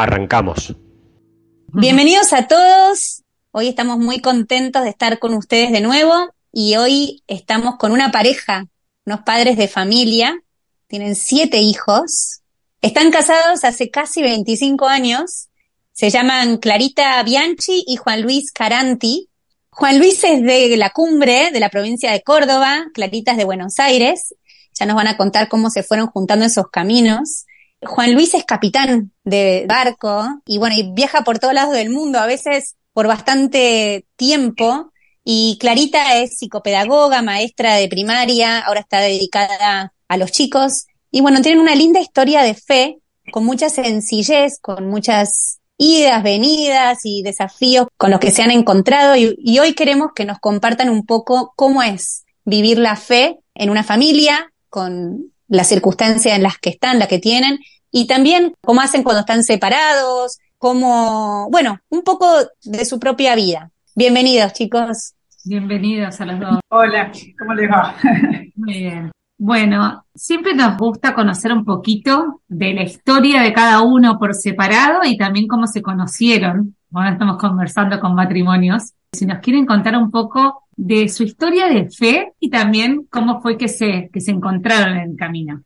Arrancamos. Bienvenidos a todos. Hoy estamos muy contentos de estar con ustedes de nuevo y hoy estamos con una pareja, unos padres de familia. Tienen siete hijos. Están casados hace casi 25 años. Se llaman Clarita Bianchi y Juan Luis Caranti. Juan Luis es de la cumbre de la provincia de Córdoba, Clarita es de Buenos Aires. Ya nos van a contar cómo se fueron juntando esos caminos. Juan Luis es capitán de barco y bueno, y viaja por todos lados del mundo, a veces por bastante tiempo. Y Clarita es psicopedagoga, maestra de primaria, ahora está dedicada a los chicos. Y bueno, tienen una linda historia de fe, con mucha sencillez, con muchas idas, venidas y desafíos con los que se han encontrado. Y, y hoy queremos que nos compartan un poco cómo es vivir la fe en una familia, con las circunstancias en las que están, las que tienen, y también cómo hacen cuando están separados, cómo, bueno, un poco de su propia vida. Bienvenidos, chicos. Bienvenidos a los dos. Hola, ¿cómo les va? Muy bien. Bueno, siempre nos gusta conocer un poquito de la historia de cada uno por separado y también cómo se conocieron. Ahora estamos conversando con matrimonios. Si nos quieren contar un poco de su historia de fe y también cómo fue que se, que se encontraron en el camino.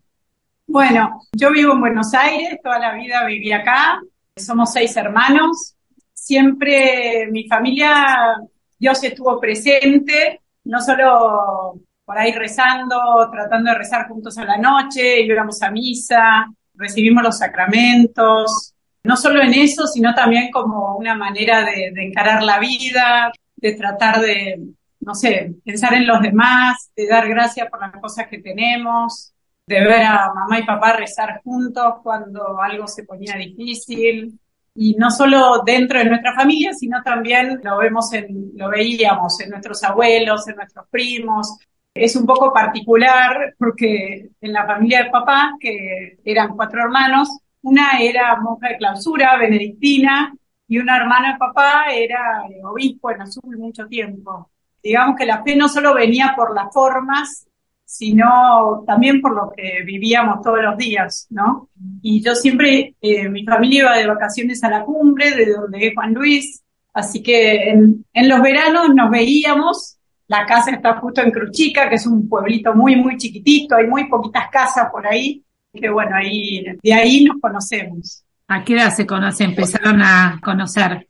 Bueno, yo vivo en Buenos Aires, toda la vida viví acá, somos seis hermanos, siempre mi familia, Dios estuvo presente, no solo por ahí rezando, tratando de rezar juntos a la noche, íbamos a misa, recibimos los sacramentos, no solo en eso, sino también como una manera de, encarar la vida, de tratar de, no sé, pensar en los demás, de dar gracias por las cosas que tenemos, de ver a mamá y papá rezar juntos cuando algo se ponía difícil. Y no solo dentro de nuestra familia, sino también lo vemos lo veíamos en nuestros abuelos, en nuestros primos. Es un poco particular porque en la familia de papá, que eran cuatro hermanos, una era monja de clausura, benedictina, y una hermana papá era obispo en Azul mucho tiempo. Digamos que la fe no solo venía por las formas, sino también por lo que vivíamos todos los días, ¿no? Y yo siempre, eh, mi familia iba de vacaciones a la cumbre, de donde es Juan Luis, así que en, en los veranos nos veíamos, la casa está justo en Cruchica, que es un pueblito muy, muy chiquitito, hay muy poquitas casas por ahí, que bueno, ahí, de ahí nos conocemos. ¿A qué edad se conoce? Empezaron a conocer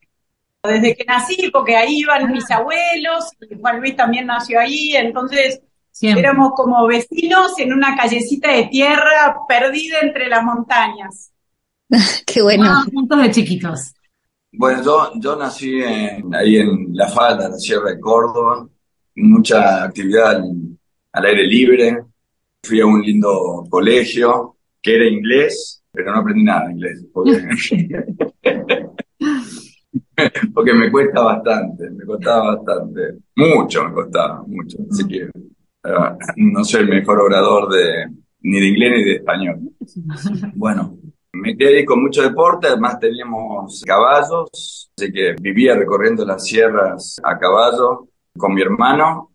desde que nací, porque ahí iban mis abuelos, y Juan Luis también nació ahí, entonces éramos como vecinos en una callecita de tierra perdida entre las montañas. Qué bueno. Ah, juntos de chiquitos. Bueno, yo, yo nací en, ahí en La Falda, en la Sierra de Córdoba, mucha actividad al, al aire libre. Fui a un lindo colegio que era inglés, pero no aprendí nada de inglés. Porque... porque me cuesta bastante, me costaba bastante, mucho me costaba, mucho, así que uh, no soy el mejor orador de ni de inglés ni de español. Bueno, me quedé con mucho deporte, además teníamos caballos, así que vivía recorriendo las sierras a caballo con mi hermano.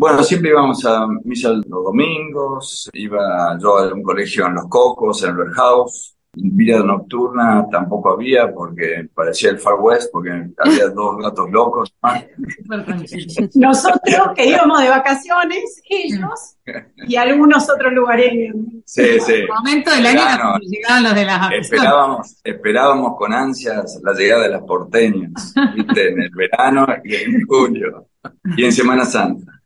Bueno, siempre íbamos a misa los domingos, iba yo a un colegio en Los Cocos, en el House, Vida nocturna tampoco había porque parecía el Far West, porque había dos gatos locos. Nosotros que íbamos de vacaciones, ellos y algunos otros lugares. Sí, sí. momento del año llegaban los de las esperábamos, esperábamos con ansias la llegada de las porteñas, ¿viste? en el verano y en julio y en Semana Santa.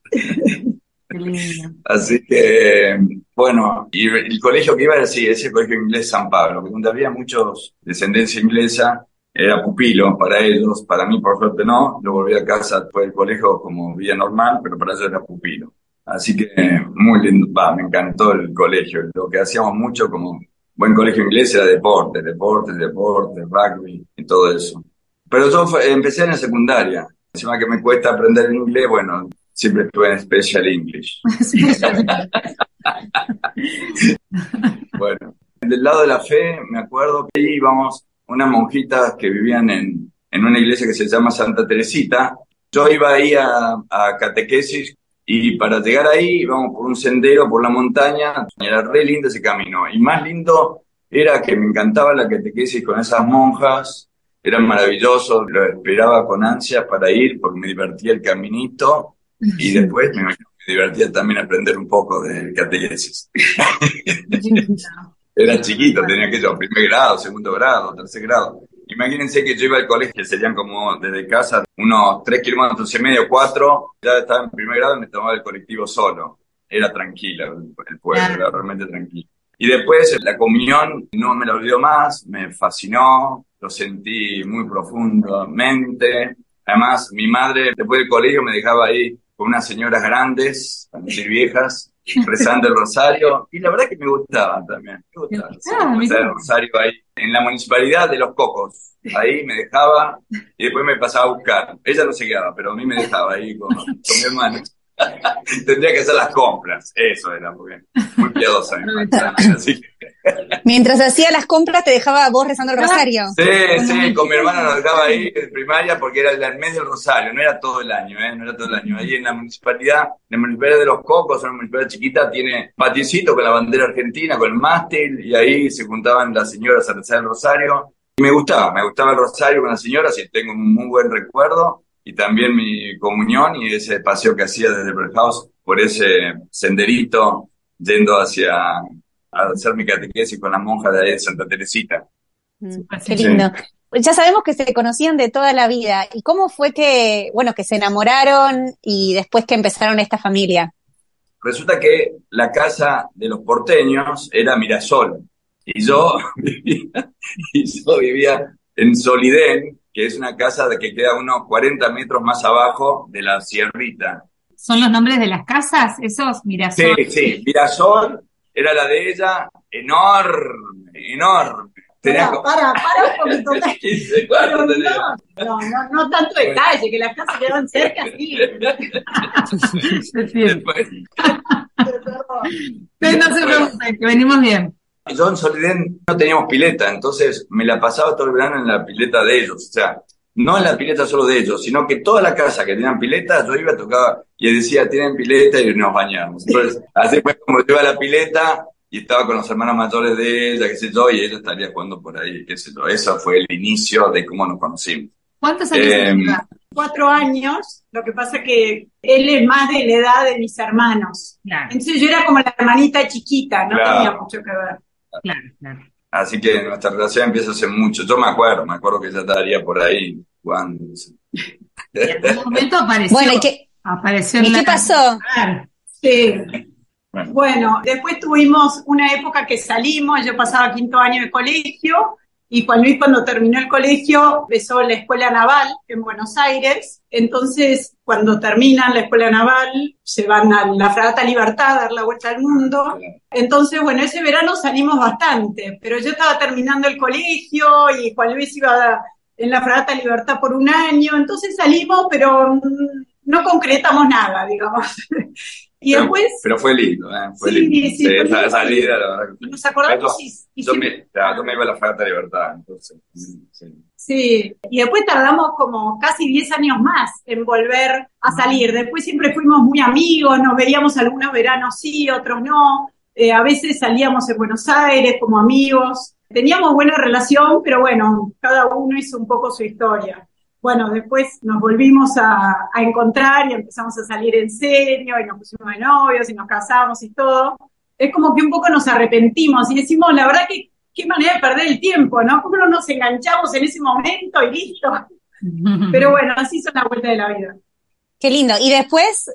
Así que, bueno, y el colegio que iba era así, ese colegio inglés San Pablo, que donde había muchos descendencia inglesa, era pupilo para ellos, para mí por suerte no, yo volví a casa después del colegio como vida normal, pero para ellos era pupilo. Así que muy lindo, va, me encantó el colegio, lo que hacíamos mucho como buen colegio inglés era deporte, deporte, deporte, rugby y todo eso. Pero yo empecé en la secundaria. Encima que me cuesta aprender el inglés, bueno, siempre estuve en Special English. bueno, del lado de la fe, me acuerdo que íbamos unas monjitas que vivían en, en una iglesia que se llama Santa Teresita. Yo iba ahí a, a catequesis y para llegar ahí íbamos por un sendero, por la montaña, era re lindo ese camino. Y más lindo era que me encantaba la catequesis con esas monjas, eran maravillosos, lo esperaba con ansias para ir porque me divertía el caminito y después me, me divertía también aprender un poco de catequesis. Era chiquito, tenía que yo, primer grado, segundo grado, tercer grado. Imagínense que yo iba al colegio, que serían como desde casa unos tres kilómetros y medio, cuatro, ya estaba en primer grado y me tomaba el colectivo solo. Era tranquila el pueblo, era realmente tranquilo. Y después la comunión no me la olvido más, me fascinó, lo sentí muy profundamente. Además, mi madre después del colegio me dejaba ahí con unas señoras grandes, decir viejas, rezando el rosario, y la verdad que me gustaba también. Me gustaba ah, el rosario ahí, en la municipalidad de Los Cocos. Ahí me dejaba y después me pasaba a buscar. Ella no se quedaba, pero a mí me dejaba ahí con, con mi hermano. Tendría que hacer las compras, eso era, porque muy piadosa así Mientras hacía las compras te dejaba vos rezando el rosario. Sí, sí, con mi hermana nos dejaba ahí en primaria porque era el mes del rosario, no era todo el año, ¿eh? no era todo el año. Ahí en la municipalidad, en la municipalidad de Los Cocos, una municipalidad chiquita, tiene patiecito con la bandera argentina, con el mástil, y ahí se juntaban las señoras a rezar el rosario. Y me gustaba, me gustaba el rosario con las señoras y tengo un muy buen recuerdo y también mi comunión y ese paseo que hacía desde el House por ese senderito yendo hacia a hacer mi catequesis con la monja de, ahí de Santa Teresita. Mm, qué lindo. Ya sabemos que se conocían de toda la vida. ¿Y cómo fue que, bueno, que se enamoraron y después que empezaron esta familia? Resulta que la casa de los porteños era Mirasol y yo vivía, y yo vivía en Solidén, que es una casa de que queda unos 40 metros más abajo de la Sierrita. ¿Son los nombres de las casas? Esos, Mirasol. Sí, sí, Mirasol era la de ella, enorme, enorme. Para, para, para un poquito. no, no, no, no, tanto detalle, que las casas quedan cerca, sí. Después. no se preocupen, que venimos bien. Yo en Solidén no teníamos pileta, entonces me la pasaba todo el verano en la pileta de ellos. O sea, no en la pileta solo de ellos, sino que toda la casa que tenían pileta, yo iba, tocaba y decía, tienen pileta y nos bañamos. Entonces, así fue como yo iba a la pileta y estaba con los hermanos mayores de ella, qué sé yo, y ella estaría jugando por ahí, qué sé yo. Eso fue el inicio de cómo nos conocimos. ¿Cuántos años eh, Cuatro años, lo que pasa que él es más de la edad de mis hermanos. Entonces yo era como la hermanita chiquita, no tenía mucho que ver. Claro, claro. Así que nuestra relación empieza hace mucho. Yo me acuerdo, me acuerdo que ella estaría por ahí jugando. en algún momento apareció. Bueno, ¿y qué, apareció ¿y qué pasó? Sí. Bueno. bueno, después tuvimos una época que salimos, yo pasaba quinto año de colegio y Juan Luis cuando terminó el colegio empezó la escuela naval en Buenos Aires. Entonces, cuando terminan la escuela naval, se van a la Fragata Libertad a dar la vuelta al mundo. Entonces, bueno, ese verano salimos bastante, pero yo estaba terminando el colegio y Juan Luis iba en la Fragata Libertad por un año. Entonces salimos, pero no concretamos nada, digamos. Y pero, después. Pero fue lindo, ¿eh? Fue sí, lindo. Sí, sí, esa salida, la verdad. Nos acordamos y, y yo, me, yo me iba a la Fragata Libertad, entonces. Sí. sí. y después tardamos como casi 10 años más en volver a salir. Después siempre fuimos muy amigos, nos veíamos algunos veranos sí, otros no. Eh, a veces salíamos en Buenos Aires como amigos. Teníamos buena relación, pero bueno, cada uno hizo un poco su historia bueno, después nos volvimos a, a, encontrar y empezamos a salir en serio y nos pusimos de novios y nos casamos y todo. Es como que un poco nos arrepentimos y decimos, la verdad que qué manera de perder el tiempo, ¿no? ¿Cómo no nos enganchamos en ese momento y listo? Pero bueno, así son la vuelta de la vida. Qué lindo. Y después...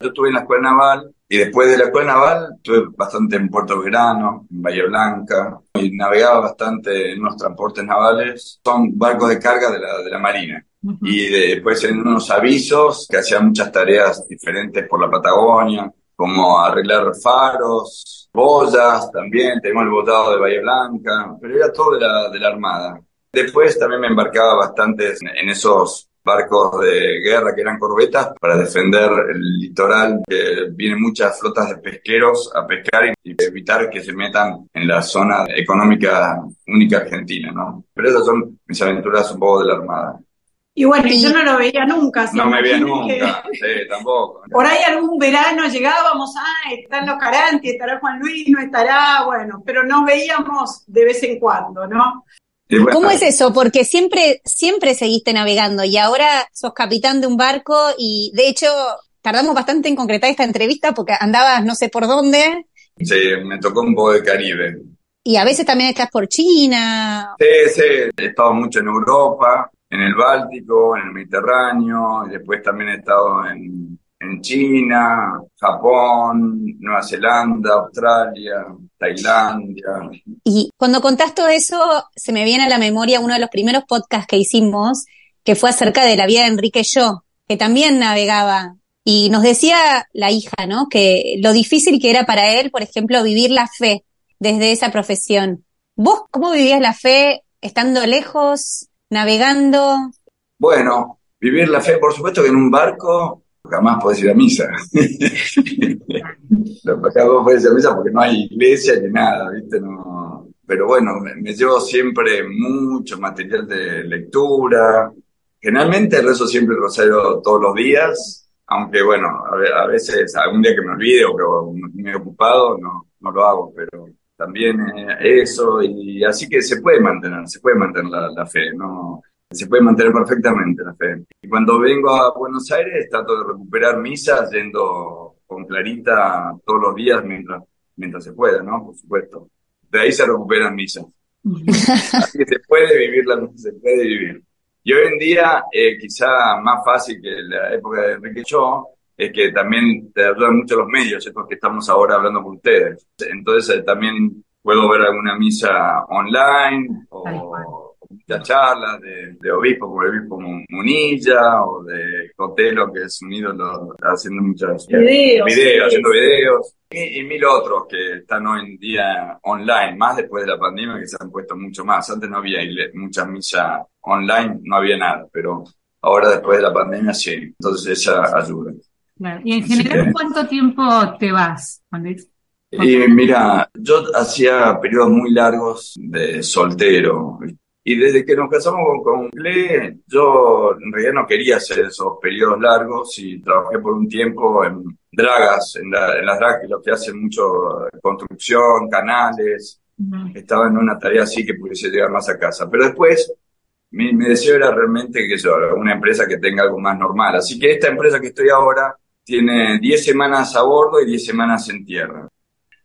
Yo estuve en la escuela naval y después de la escuela naval estuve bastante en Puerto Verano, en Bahía Blanca, y navegaba bastante en unos transportes navales. Son barcos de carga de la, de la Marina. Y después en unos avisos que hacían muchas tareas diferentes por la Patagonia, como arreglar faros, boyas también, teníamos el botado de Bahía Blanca, pero era todo de la, de la Armada. Después también me embarcaba bastante en esos barcos de guerra que eran corbetas para defender el litoral, que vienen muchas flotas de pesqueros a pescar y evitar que se metan en la zona económica única argentina, ¿no? Pero esas son mis aventuras un poco de la Armada. Y bueno, yo no lo veía nunca. No me veía nunca, sí, tampoco. Por ahí algún verano llegábamos, ah, están los Caranti, estará Juan Luis, no estará, bueno, pero nos veíamos de vez en cuando, ¿no? ¿Cómo es eso? Porque siempre, siempre seguiste navegando y ahora sos capitán de un barco y de hecho tardamos bastante en concretar esta entrevista porque andabas no sé por dónde. Sí, me tocó un poco de Caribe. Y a veces también estás por China. Sí, sí, he estado mucho en Europa, en el Báltico, en el Mediterráneo, y después también he estado en, en China, Japón, Nueva Zelanda, Australia, Tailandia. Y cuando contás todo eso, se me viene a la memoria uno de los primeros podcasts que hicimos, que fue acerca de la vida de Enrique Yo, que también navegaba. Y nos decía la hija, ¿no? Que lo difícil que era para él, por ejemplo, vivir la fe desde esa profesión. ¿Vos cómo vivías la fe estando lejos, navegando? Bueno, vivir la fe, por supuesto que en un barco jamás podés ir a misa. jamás podés ir a misa porque no hay iglesia ni nada, ¿viste? No, pero bueno, me, llevo siempre mucho material de lectura. Generalmente rezo siempre el rosario todos los días, aunque bueno, a, veces algún día que me olvide o que me he ocupado, no, no lo hago, pero también eh, eso, y así que se puede mantener, se puede mantener la, la fe, ¿no? Se puede mantener perfectamente la fe. Y cuando vengo a Buenos Aires trato de recuperar misas yendo con Clarita todos los días mientras, mientras se pueda, ¿no? Por supuesto. De ahí se recuperan misas. Así que se puede vivir la se puede vivir. Y hoy en día, eh, quizá más fácil que la época de Enrique Cho, es que también te ayudan mucho los medios, estos que estamos ahora hablando con ustedes. Entonces eh, también puedo ver alguna misa online o muchas charlas de, de obispos como el obispo Munilla o de Cotelo, que es un ídolo haciendo muchos videos, haciendo videos, y, mil otros que están hoy en día online, más después de la pandemia que se han puesto mucho más. Antes no había muchas misas online, no había nada, pero ahora después de la pandemia sí, entonces esa ayuda. Y en general, ¿cuánto tiempo te vas? Y mira, yo hacía periodos muy largos de soltero, y desde que nos casamos con, con yo en realidad no quería hacer esos periodos largos y trabajé por un tiempo en dragas, en, las dragas, lo que hacen mucho construcción, canales. Estaba en una tarea así que pudiese llegar más a casa. Pero después, mi, mi deseo era realmente que yo, una empresa que tenga algo más normal. Así que esta empresa que estoy ahora tiene 10 semanas a bordo y 10 semanas en tierra.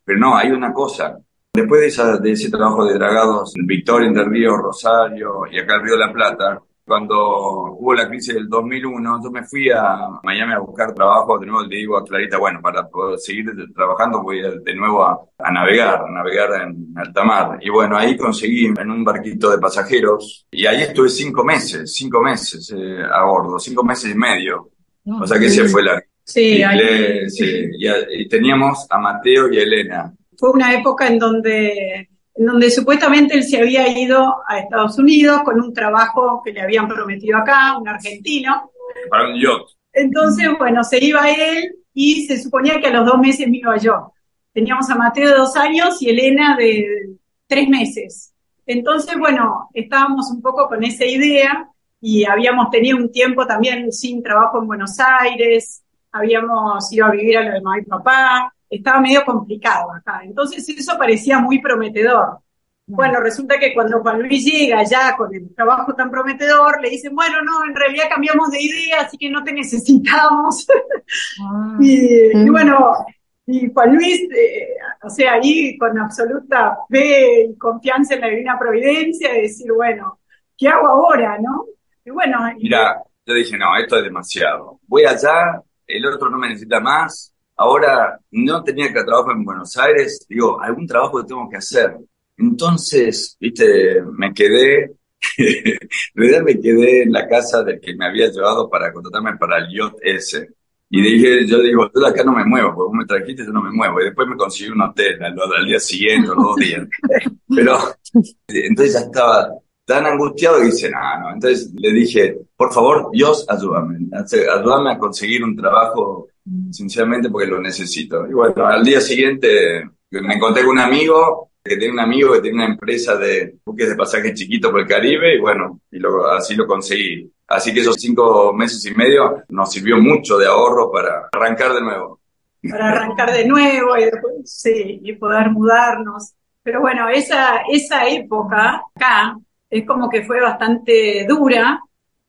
Pero no, hay una cosa, Después de, esa, de ese trabajo de dragados en Victoria, del Río, Rosario y acá en Río de la Plata, cuando hubo la crisis del 2001, yo me fui a Miami a buscar trabajo. De nuevo le digo a Clarita, bueno, para poder seguir trabajando voy de nuevo a, navegar, a navegar en alta mar. Y bueno, ahí conseguí en un barquito de pasajeros y ahí estuve cinco meses, cinco meses eh, a bordo, cinco meses y medio. O sea que se fue la... Sí, sí. y teníamos a Mateo y a Elena fue una época en donde, en donde supuestamente él se había ido a Estados Unidos con un trabajo que le habían prometido acá, un argentino. Para un yacht. Entonces, bueno, se iba él y se suponía que a los dos meses me iba yo. Teníamos a Mateo de dos años y Elena de tres meses. Entonces, bueno, estábamos un poco con esa idea y habíamos tenido un tiempo también sin trabajo en Buenos Aires, habíamos ido a vivir a lo de mamá y papá, estaba medio complicado acá. Entonces eso parecía muy prometedor. Bueno, resulta que cuando Juan Luis llega ya con el trabajo tan prometedor, le dicen, bueno, no, en realidad cambiamos de idea, así que no te necesitamos. Ah. y, mm. bueno, y Juan Luis, eh, o sea, ahí con absoluta fe y confianza en la divina providencia, de decir, bueno, ¿qué hago ahora, no? Y bueno. Mira, yo dije, no, esto es demasiado. Voy allá, el otro no me necesita más, Ahora no tenía que trabajar en Buenos Aires, digo, algún trabajo tengo que hacer. Entonces, viste, me quedé, en realidad me quedé en la casa del que me había llevado para contratarme para el yacht ese. Y dije, yo digo, yo de acá no me muevo, porque vos me trajiste, yo no me muevo. Y después me conseguí un hotel al, al día siguiente, los dos días. Pero entonces ya estaba tan angustiado que dice, no, no. Entonces le dije, por favor, Dios, ayúdame. Ayúdame a conseguir un trabajo, sinceramente, porque lo necesito. Y bueno, al día siguiente me encontré con un amigo que tiene un amigo que tiene una empresa de buques de pasajes chiquitos por el Caribe y bueno, y lo, así lo conseguí. Así que esos cinco meses y medio nos sirvió mucho de ahorro para arrancar de nuevo. Para arrancar de nuevo y después, sí, y poder mudarnos. Pero bueno, esa, esa época acá es como que fue bastante dura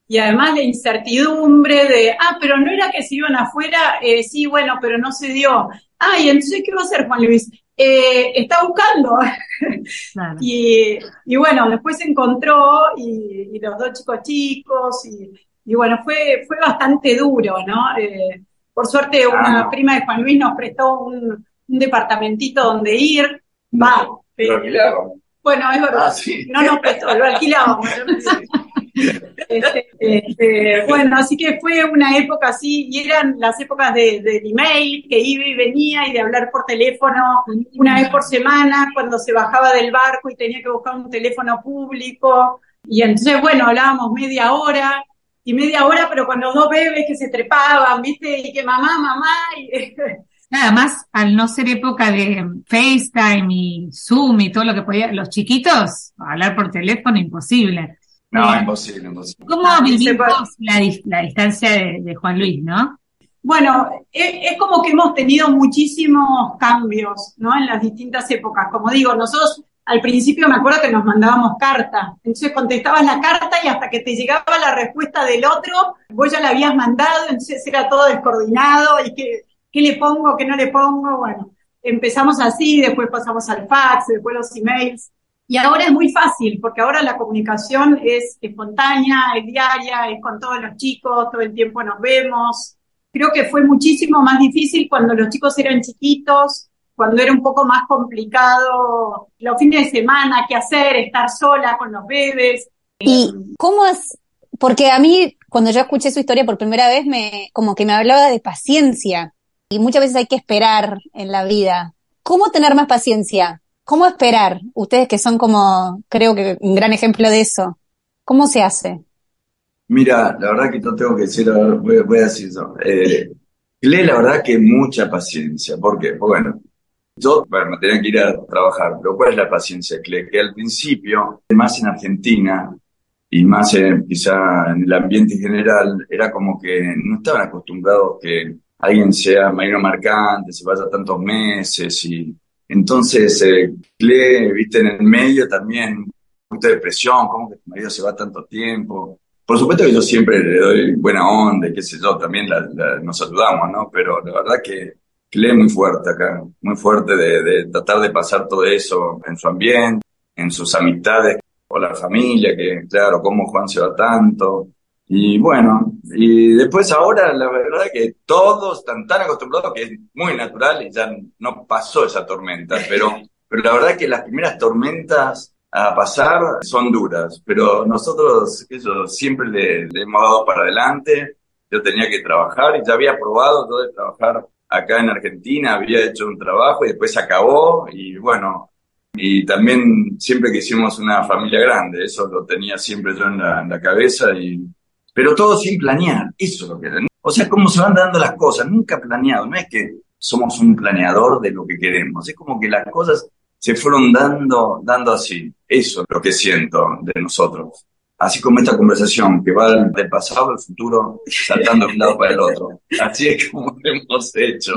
y además la incertidumbre de, ah, pero no era que se iban afuera, eh, sí, bueno, pero no se dio. Ah, y entonces, ¿qué va a hacer Juan Luis? Eh, está buscando. y, y, bueno, después se encontró y, los dos chicos chicos y, y, bueno, fue, fue bastante duro, ¿no? Eh, por suerte una prima de Juan Luis nos prestó un, un departamentito donde ir. Va. bueno, es verdad. Ah, no nos prestó, lo alquilábamos. Este, este, bueno, así que fue una época así, y eran las épocas de, del email, que iba y venía, y de hablar por teléfono una vez por semana, cuando se bajaba del barco y tenía que buscar un teléfono público. Y entonces, bueno, hablábamos media hora, y media hora, pero cuando dos bebés que se trepaban, ¿viste? Y que mamá, mamá. Y... Nada más, al no ser época de FaceTime y Zoom y todo lo que podía, los chiquitos, hablar por teléfono, imposible. No, imposible, imposible. ¿Cómo vivimos la, la distancia de, Juan Luis, no? Bueno, es, como que hemos tenido muchísimos cambios, ¿no? En las distintas épocas. Como digo, nosotros al principio me acuerdo que nos mandábamos carta. Entonces contestabas la carta y hasta que te llegaba la respuesta del otro, vos ya la habías mandado, entonces era todo descoordinado y qué, qué le pongo, qué no le pongo. Bueno, empezamos así, después pasamos al fax, después los emails. Y ahora es muy fácil, porque ahora la comunicación es espontánea, es diaria, es con todos los chicos, todo el tiempo nos vemos. Creo que fue muchísimo más difícil cuando los chicos eran chiquitos, cuando era un poco más complicado los fines de semana, qué hacer, estar sola con los bebés. ¿Y cómo es? Porque a mí, cuando yo escuché su historia por primera vez, me, como que me hablaba de paciencia. Y muchas veces hay que esperar en la vida. ¿Cómo tener más paciencia? ¿Cómo esperar? Ustedes que son como, creo que un gran ejemplo de eso. ¿Cómo se hace? Mira, la verdad que no tengo que decir, voy, voy a decir eso. Eh, la verdad que mucha paciencia. ¿Por qué? Pues bueno, yo, bueno, tenía que ir a trabajar, pero ¿cuál es la paciencia, Cle? Que al principio, más en Argentina, y más quizá en el ambiente general, era como que no estaban acostumbrados que alguien sea marino marcante, se vaya tantos meses y entonces, eh, viste, en el medio también, mucha depresión, cómo que tu marido se va tanto tiempo. Por supuesto que yo siempre le doy buena onda qué sé yo, también nos ayudamos, ¿no? Pero la verdad que Cle es muy fuerte acá, muy fuerte de, de tratar de pasar todo eso en su ambiente, en sus amistades, o la familia, que claro, cómo Juan se va tanto, y bueno, y después ahora la verdad que todos están tan acostumbrados que es muy natural y ya no pasó esa tormenta, pero, pero la verdad que las primeras tormentas a pasar son duras, pero nosotros eso siempre le, hemos dado para adelante, yo tenía que trabajar y ya había probado todo de trabajar acá en Argentina, había hecho un trabajo y después se acabó y bueno, y también siempre que hicimos una familia grande, eso lo tenía siempre yo en la, en la cabeza y pero todo sin planear, eso es lo que era. O sea, cómo se van dando las cosas, nunca planeado, no es que somos un planeador de lo que queremos, es como que las cosas se fueron dando, dando así, eso es lo que siento de nosotros. Así como esta conversación que va del pasado al futuro, saltando de un lado para el otro. Así es como lo hemos hecho.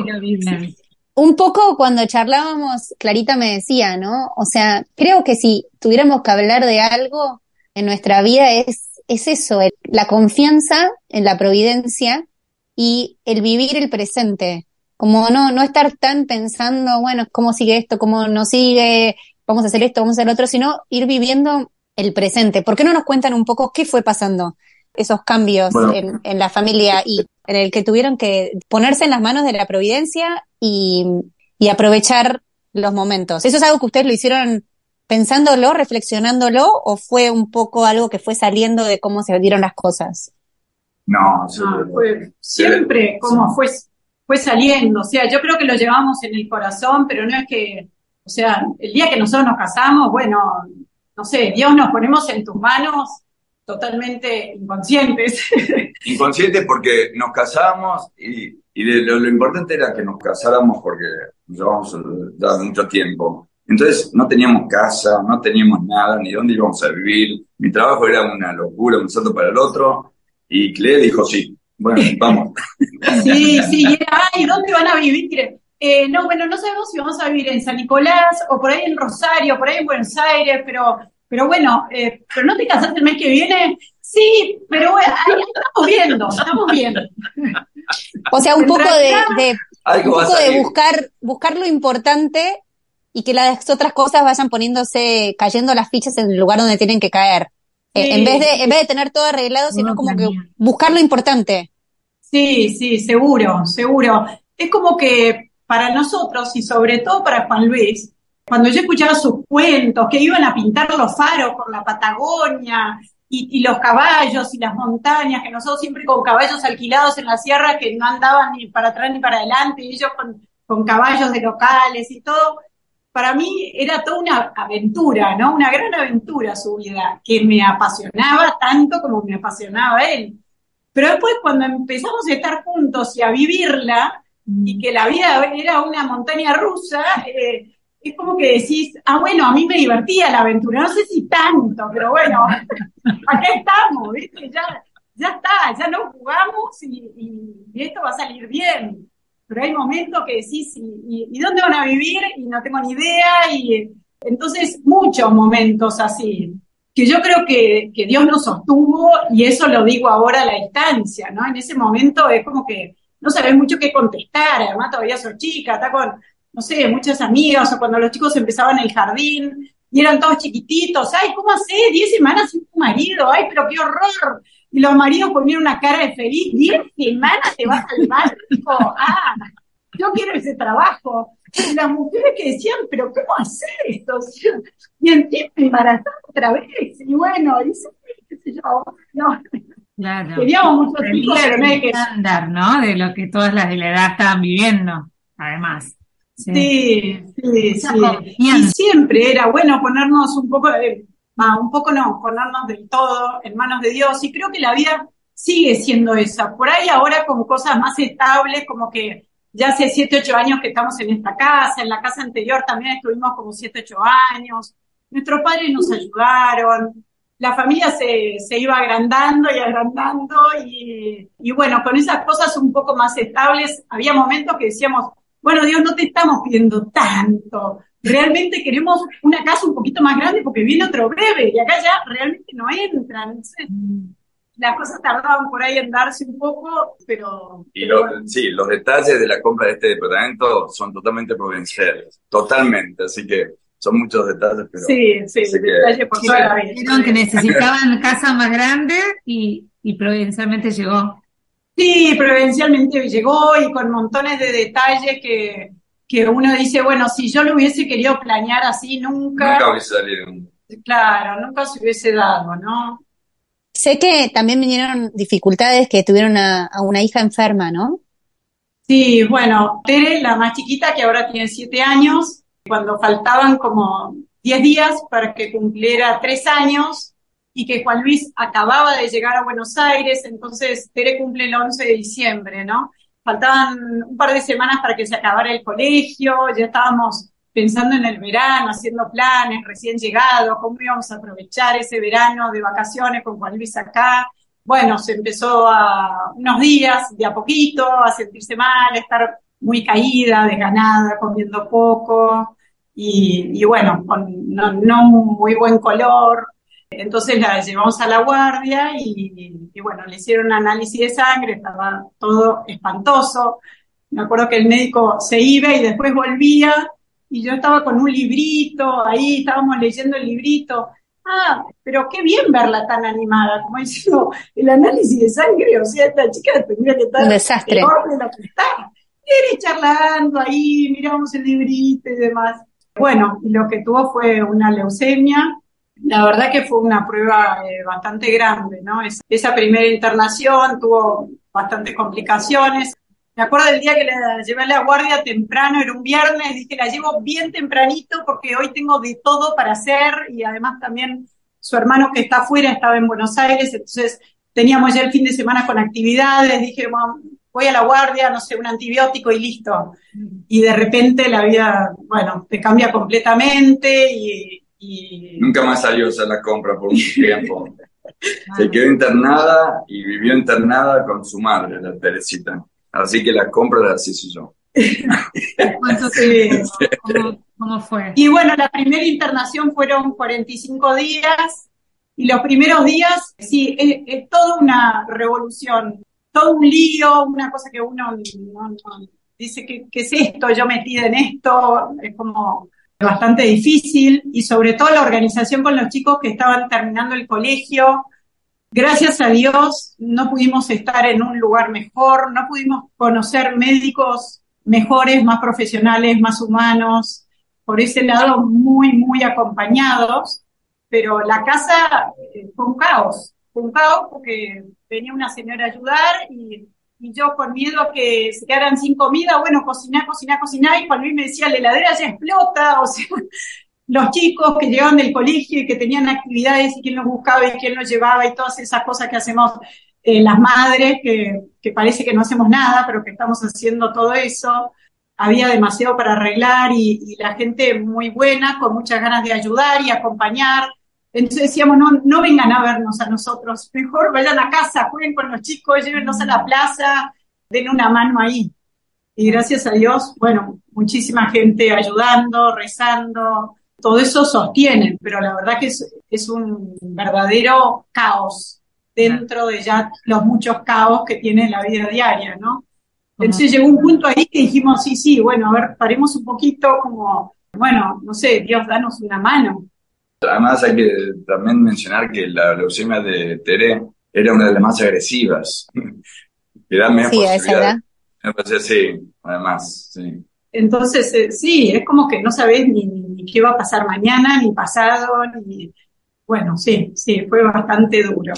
Un poco cuando charlábamos, Clarita me decía, ¿no? O sea, creo que si tuviéramos que hablar de algo en nuestra vida es es eso, la confianza en la providencia y el vivir el presente. Como no, no estar tan pensando, bueno, cómo sigue esto, cómo no sigue, vamos a hacer esto, vamos a hacer lo otro, sino ir viviendo el presente. ¿Por qué no nos cuentan un poco qué fue pasando esos cambios en, en, la familia y en el que tuvieron que ponerse en las manos de la providencia y, y aprovechar los momentos? ¿Eso es algo que ustedes lo hicieron pensándolo, reflexionándolo, o fue un poco algo que fue saliendo de cómo se dieron las cosas? No, fue siempre como fue, fue saliendo. O sea, yo creo que lo llevamos en el corazón, pero no es que, o sea, el día que nosotros nos casamos, bueno, no sé, Dios nos ponemos en tus manos totalmente inconscientes. Inconscientes porque nos casamos y, lo, importante era que nos casáramos porque nos llevamos ya mucho tiempo. Entonces no teníamos casa, no teníamos nada, ni dónde íbamos a vivir. Mi trabajo era una locura, un salto para el otro. Y Cle dijo, sí, bueno, vamos. Sí, sí, y era, ay, ¿dónde van a vivir? Eh, no, bueno, no sabemos si vamos a vivir en San Nicolás o por ahí en Rosario, por ahí en Buenos Aires, pero, pero bueno, eh, pero no te casaste el mes que viene. Sí, pero bueno, ahí estamos viendo, estamos viendo. O sea, un poco de, un poco de buscar, buscar lo importante y que las otras cosas vayan poniéndose, cayendo las fichas en el lugar donde tienen que caer. Eh, en, vez de, en vez de tener todo arreglado, sino como que buscar lo importante. Sí, sí, seguro, seguro. Es como que para nosotros y sobre todo para Juan Luis, cuando yo escuchaba sus cuentos, que iban a pintar los faros por la Patagonia y, los caballos y las montañas, que nosotros siempre con caballos alquilados en la sierra que no andaban ni para atrás ni para adelante, y ellos con, con caballos de locales y todo, para mí era toda una aventura, ¿no? Una gran aventura su vida, que me apasionaba tanto como me apasionaba él. Pero después cuando empezamos a estar juntos y a vivirla, y que la vida era una montaña rusa, eh, es como que decís, ah, bueno, a mí me divertía la aventura, no sé si tanto, pero bueno, acá estamos, ¿viste? Ya, ya está, ya nos jugamos y esto va a salir bien pero hay momentos que decís, ¿y, y, dónde van a vivir? Y no tengo ni idea, y entonces muchos momentos así, que yo creo que, que Dios nos sostuvo, y eso lo digo ahora a la distancia, ¿no? En ese momento es como que no sabes mucho qué contestar, además todavía sos chica, está con, no sé, muchas amigas, o cuando los chicos empezaban el jardín, y eran todos chiquititos, ay, ¿cómo haces? Diez semanas sin tu marido, ay, pero qué horror. Y los maridos ponían una cara de feliz, diez semanas te vas al barco, ah, yo quiero ese trabajo. Y las mujeres que decían, pero ¿cómo hacer esto? Y en ti me otra vez, y bueno, y qué sé yo, no. Claro. Queríamos mucho tiempo, pero que... estándar, ¿no? De lo que todas las de la edad estaban viviendo, además. Sí, sí, sí. Y siempre era bueno ponernos un poco, de un poco no, ponernos del todo en manos de Dios. Y creo que la vida sigue siendo esa. Por ahí ahora con cosas más estables, como que ya hace 7, 8 años que estamos en esta casa, en la casa anterior también estuvimos como 7, 8 años. Nuestros padres nos ayudaron, la familia se, se iba agrandando y agrandando y, y bueno, con esas cosas un poco más estables, había momentos que decíamos, bueno, Dios, no te estamos pidiendo tanto, realmente queremos una casa un poquito más grande porque viene otro bebé y acá ya realmente no entran. las cosas tardaban por ahí en darse un poco, pero... Y sí, los detalles de la compra de este departamento son totalmente provinciales, totalmente, así que son muchos detalles, pero... Sí, sí, detalles por toda la vida. Dijeron que necesitaban casa más grande y, y provincialmente llegó. Sí, provincialmente llegó y con montones de detalles que que uno dice, bueno, si yo lo hubiese querido planear así, nunca... Nunca hubiese salido. Claro, nunca se hubiese dado, ¿no? Sé que también vinieron dificultades que tuvieron a, una hija enferma, ¿no? Sí, bueno, Tere, la más chiquita, que ahora tiene siete años, cuando faltaban como diez días para que cumpliera tres años y que Juan Luis acababa de llegar a Buenos Aires, entonces Tere cumple el 11 de diciembre, ¿no? Faltaban un par de semanas para que se acabara el colegio, ya estábamos pensando en el verano, haciendo planes, recién llegado, cómo íbamos a aprovechar ese verano de vacaciones con Juan Luis acá. Bueno, se empezó a unos días, de a poquito, a sentirse mal, a estar muy caída, desganada, comiendo poco, y, bueno, con no muy buen color, entonces la llevamos a la guardia y, bueno, le hicieron un análisis de sangre, estaba todo espantoso. Me acuerdo que el médico se iba y después volvía y yo estaba con un librito, ahí estábamos leyendo el librito. Ah, pero qué bien verla tan animada, como diciendo, el análisis de sangre, o sea, esta chica tendría que estar un desastre. Y charlando ahí, miramos el librito y demás. Bueno, y lo que tuvo fue una leucemia, la verdad que fue una prueba eh, bastante grande, ¿no? esa primera internación tuvo bastantes complicaciones. Me acuerdo del día que la llevé a la guardia temprano, era un viernes, dije, la llevo bien tempranito porque hoy tengo de todo para hacer y además también su hermano que está afuera estaba en Buenos Aires, entonces teníamos ya el fin de semana con actividades, dije, voy a la guardia, no sé, un antibiótico y listo. Y de repente la vida, bueno, te cambia completamente y... Nunca más salió a hacer la compra por un tiempo. Se quedó internada y vivió internada con su madre, la Teresita. Así que la compra la hice yo. ¿Cómo, fue? Y bueno, la primera internación fueron 45 días y los primeros días, sí, es, toda una revolución, todo un lío, una cosa que uno dice, que ¿qué es esto? Yo metida en esto, es como bastante difícil y sobre todo la organización con los chicos que estaban terminando el colegio, Gracias a Dios no pudimos estar en un lugar mejor, no pudimos conocer médicos mejores, más profesionales, más humanos, por ese lado muy, muy acompañados, pero la casa eh, fue un caos, fue un caos porque venía una señora a ayudar y, yo con miedo que se quedaran sin comida, bueno, cocinar, cocinar, cocinar, y Juan Luis me decía, la heladera ya explota, o sea, los chicos que llegaban del colegio y que tenían actividades y quién los buscaba y quién los llevaba y todas esas cosas que hacemos eh, las madres, que, que, parece que no hacemos nada, pero que estamos haciendo todo eso. Había demasiado para arreglar y, y, la gente muy buena, con muchas ganas de ayudar y acompañar. Entonces decíamos, no, no vengan a vernos a nosotros, mejor vayan a casa, jueguen con los chicos, llévenlos a la plaza, den una mano ahí. Y gracias a Dios, bueno, muchísima gente ayudando, rezando, todo eso sostiene, pero la verdad que es, un verdadero caos dentro de ya los muchos caos que tiene la vida diaria, ¿no? Entonces llegó un punto ahí que dijimos, sí, sí, bueno, a ver, paremos un poquito como, bueno, no sé, Dios, danos una mano. Además hay que también mencionar que la leucemia de Tere era una de las más agresivas. que da menos sí, esa sí, además, sí. Entonces, eh, sí, es como que no sabes ni, qué va a pasar mañana, ni pasado, ni... Bueno, sí, sí, fue bastante duro.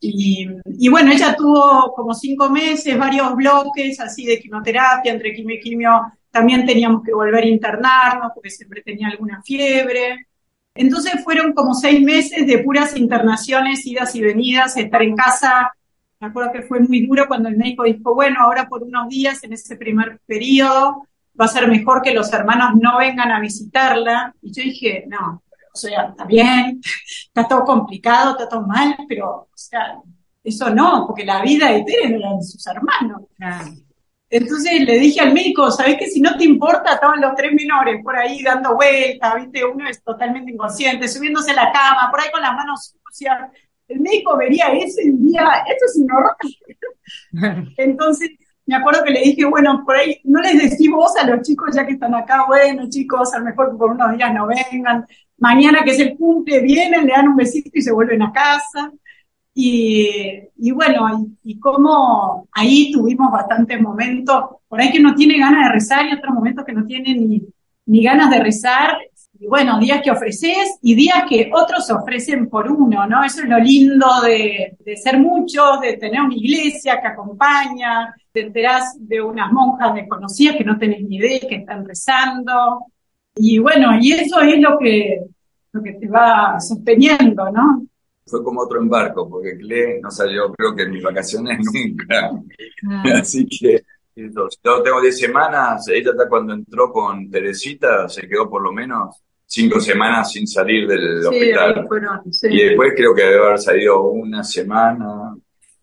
Y, y, bueno, ella tuvo como cinco meses, varios bloques así de quimioterapia, entre quimio y quimio también teníamos que volver a internarnos porque siempre tenía alguna fiebre. Entonces fueron como seis meses de puras internaciones, idas y venidas, estar en casa. Me acuerdo que fue muy duro cuando el médico dijo, bueno, ahora por unos días en ese primer periodo va a ser mejor que los hermanos no vengan a visitarla. Y yo dije, no, o sea, está bien, está todo complicado, está todo mal, pero, o sea, eso no, porque la vida de Tere era de sus hermanos. Entonces le dije al médico, ¿sabes qué? Si no te importa, estaban los tres menores por ahí dando vueltas, ¿viste? Uno es totalmente inconsciente, subiéndose a la cama, por ahí con las manos sucias. El médico vería eso y diría, esto es un Entonces, me acuerdo que le dije, bueno, por ahí, no les decís vos a los chicos ya que están acá, bueno, chicos, a lo mejor por unos días no vengan, mañana que es el cumple, vienen, le dan un besito y se vuelven a casa. Y, y bueno, y, como ahí tuvimos bastantes momentos, por ahí que no tiene ganas de rezar y otros momentos que no tiene ni, ni ganas de rezar, y bueno, días que ofreces y días que otros ofrecen por uno, ¿no? Eso es lo lindo de, de ser muchos, de tener una iglesia que acompaña, te enterás de unas monjas desconocidas que no tenés ni idea, que están rezando. Y bueno, y eso es lo que, lo que te va sosteniendo, ¿no? Fue como otro embarco, porque Cle no salió, creo que en mis vacaciones nunca. Ah. Así que yo tengo 10 semanas, ella está cuando entró con Teresita, se quedó por lo menos cinco semanas sin salir del hospital. Y después creo que debe haber salido una semana.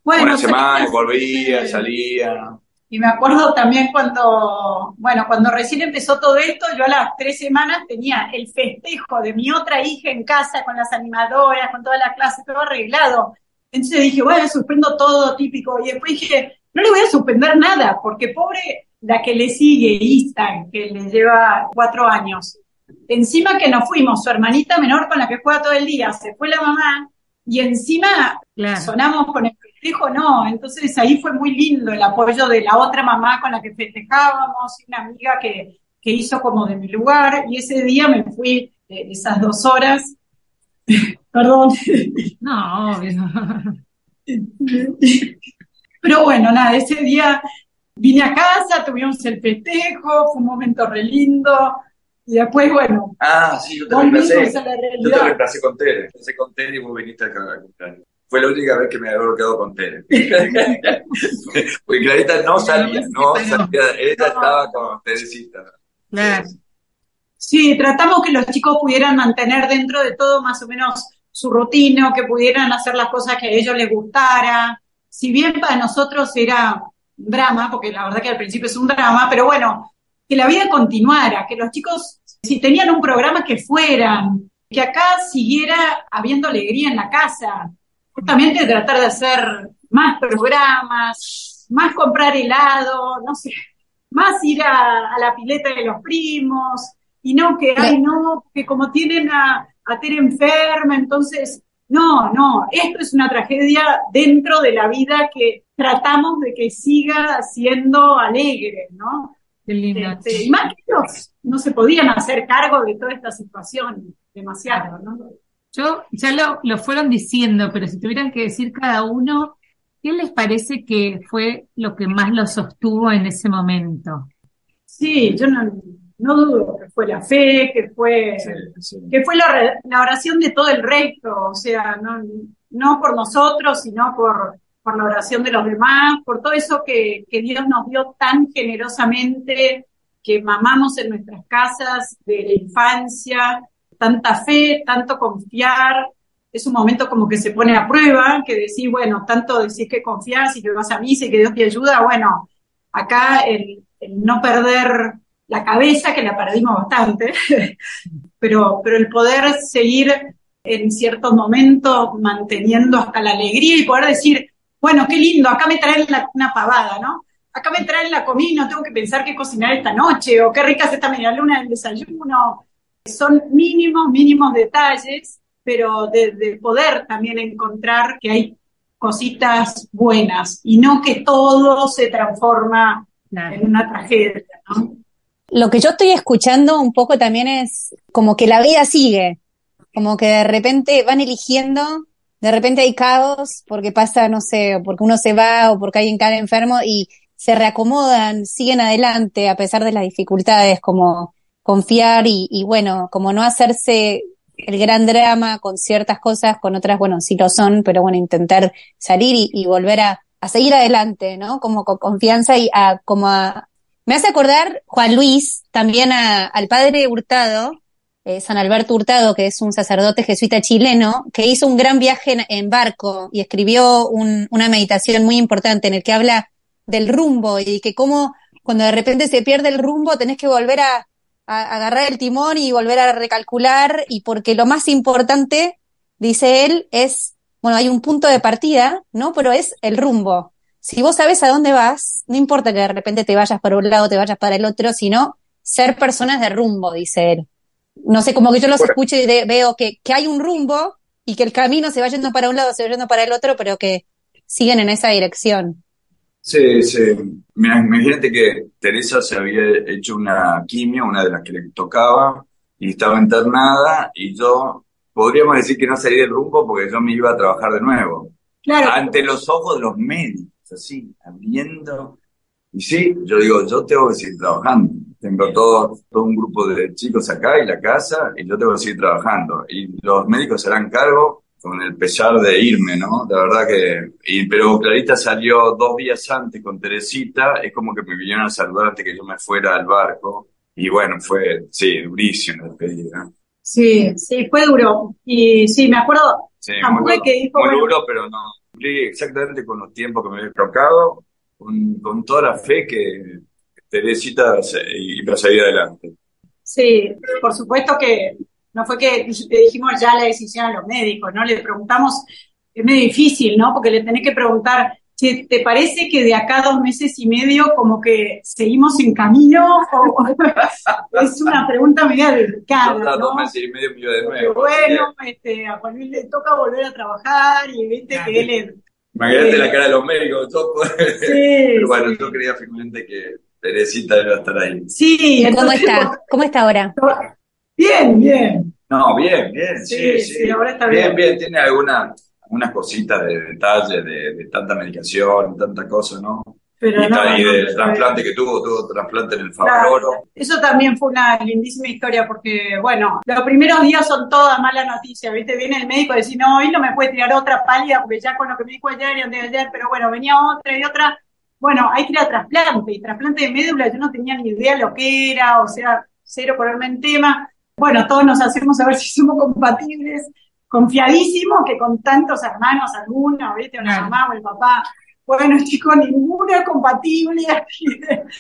una semana volvía, salía. Y me acuerdo también cuando, bueno, cuando recién empezó todo esto, yo a las tres semanas tenía el festejo de mi otra hija en casa con las animadoras, con toda la clase, todo arreglado. Entonces dije, bueno, suspendo todo típico. Y después dije, no le voy a suspender nada, porque pobre la que le sigue, Istan, que le lleva cuatro años, Encima que nos fuimos, su hermanita menor con la que juega todo el día, se fue la mamá y encima sonamos con el festejo, no. Entonces ahí fue muy lindo el apoyo de la otra mamá con la que festejábamos, y una amiga que, que hizo como de mi lugar y ese día me fui eh, esas dos horas Perdón. No, obvio. Pero bueno, nada, ese día vine a casa, tuvimos el festejo, fue un momento re lindo. Y después, bueno, Ah, sí, yo te reemplacé. Yo te reemplacé con Tere. Reemplacé con Tere y vos viniste acá a cumpleaños. Fue la única vez que me había bloqueado con Tere. Porque Clarita no salía, no salía. Ella estaba con Teresita. Claro. Sí, tratamos que los chicos pudieran mantener dentro de todo más o menos su rutina, que pudieran hacer las cosas que a ellos les gustara. Si bien para nosotros era drama, porque la verdad que al principio es un drama, pero bueno, que la vida continuara, que los chicos, si tenían un programa, que fueran, que acá siguiera habiendo alegría en la casa. Justamente tratar de hacer más programas, más comprar helado, no sé, más ir a, a la pileta de los primos, y no que, ay, no, que como tienen a, a Tere enferma, entonces, no, no, esto es una tragedia dentro de la vida que tratamos de que siga siendo alegre, ¿no? Qué lindo. Este, y más que ellos no se podían hacer cargo de toda esta situación demasiado, ¿no? Yo, ya lo, lo fueron diciendo, pero si tuvieran que decir cada uno, ¿qué les parece que fue lo que más lo sostuvo en ese momento? Sí, yo no, no dudo que fue la fe, que fue, que fue la oración de todo el resto, o sea, no, no por nosotros, sino por, por la oración de los demás, por todo eso que, que Dios nos dio tan generosamente, que mamamos en nuestras casas de la infancia, tanta fe, tanto confiar. Es un momento como que se pone a prueba, que decís, bueno, tanto decís que confías y que vas a misa y que Dios te ayuda, bueno, acá el, no perder la cabeza, que la perdimos bastante, pero, pero el poder seguir en ciertos momentos manteniendo hasta la alegría y poder decir, bueno, qué lindo, acá me traen la- una pavada, ¿no? Acá me traen la comida no tengo que pensar qué cocinar esta noche, o qué rica es esta media luna del desayuno. Son mínimos, mínimos detalles, pero de, de poder también encontrar que hay cositas buenas y no que todo se transforma Claro. en una tragedia, ¿no? Lo que yo estoy escuchando un poco también es como que la vida sigue, como que de repente van eligiendo, de repente hay caos porque pasa, no sé, o porque uno se va o porque alguien cae enfermo y se reacomodan, siguen adelante a pesar de las dificultades, como confiar y, y bueno, como no hacerse el gran drama con ciertas cosas, con otras, bueno, sí lo son, pero bueno, intentar salir y, y volver a, a seguir adelante, ¿no? Como con confianza y a, como a, me hace acordar Juan Luis, también a- al padre Hurtado, eh, San Alberto Hurtado, que es un sacerdote jesuita chileno, que hizo un gran viaje en, barco y escribió un- una meditación muy importante en el que habla del rumbo y que cómo cuando de repente se pierde el rumbo tenés que volver a, a agarrar el timón y volver a recalcular y porque lo más importante, dice él, es, bueno, hay un punto de partida, ¿no? Pero es el rumbo. Si vos sabes a dónde vas, no importa que de repente te vayas para un lado, te vayas para el otro, sino ser personas de rumbo, dice él. No sé, como que yo los Bueno. escucho y de- veo que, que hay un rumbo y que el camino se va yendo para un lado, se va yendo para el otro, pero que siguen en esa dirección. Sí, sí. Imagínate que Teresa se había hecho una quimio, una de las que le tocaba, y estaba internada, y yo, podríamos decir que no salí del rumbo porque yo me iba a trabajar de nuevo. Claro, Ante los ojos de los médicos, así, abriendo. Y sí, yo digo, yo tengo que seguir trabajando. Tengo todo, todo un grupo de chicos acá y la casa, y yo tengo que seguir trabajando. Y los médicos se harán cargo con el pesar de irme, ¿no? La verdad que, y, pero Clarita salió dos días antes con Teresita, es como que me vinieron a saludar antes que yo me fuera al barco. Y bueno, fue, sí, durísimo la despedida. sí, sí, fue duro. Y sí, me acuerdo, Sí, muy que dijo, muy bueno- duro, pero no. Cumplí exactamente con los tiempos que me había tocado, con, con toda la fe que Teresita iba a salir adelante. sí, por supuesto que no fue que le dijimos ya la decisión a los médicos, ¿no? Le preguntamos, es medio difícil, ¿no? Porque le tenés que preguntar, ¿te parece que de acá a dos meses y medio como que seguimos en camino? O- es una pregunta media delicada, Nosotros dos ¿no? meses y medio de Porque nuevo. bueno, este, a Juan Luis le toca volver a trabajar y viste que él es... Imagínate la cara de los médicos. Sí, pero bueno, sí. yo creía firmemente que Teresita iba a estar ahí. Sí, ¿Cómo está? ¿Cómo está ahora? Bien, bien. No, bien, bien, sí, Sí, sí. ahora está bien, bien. bien, tiene alguna, algunas cositas de detalle, de, de tanta medicación, tanta cosa, ¿no? Pero y, no, ta- y no, del no, trasplante que tuvo, tuvo trasplante en el Claro. Favaloro. Eso también fue una lindísima historia porque, bueno, los primeros días son todas malas noticias, ¿viste? Viene el médico y dice, no, hoy no me puede tirar otra pálida porque ya con lo que me dijo ayer y antes de ayer, pero bueno, venía otra y otra. Bueno, hay que ir a trasplante y trasplante de médula, yo no tenía ni idea lo que era, o sea, cero ponerme en tema. Bueno, todos nos hacemos a ver si somos compatibles, confiadísimos que con tantos hermanos, algunos, ¿viste? Claro. mamá o el papá. Bueno, chicos, ninguno es compatible.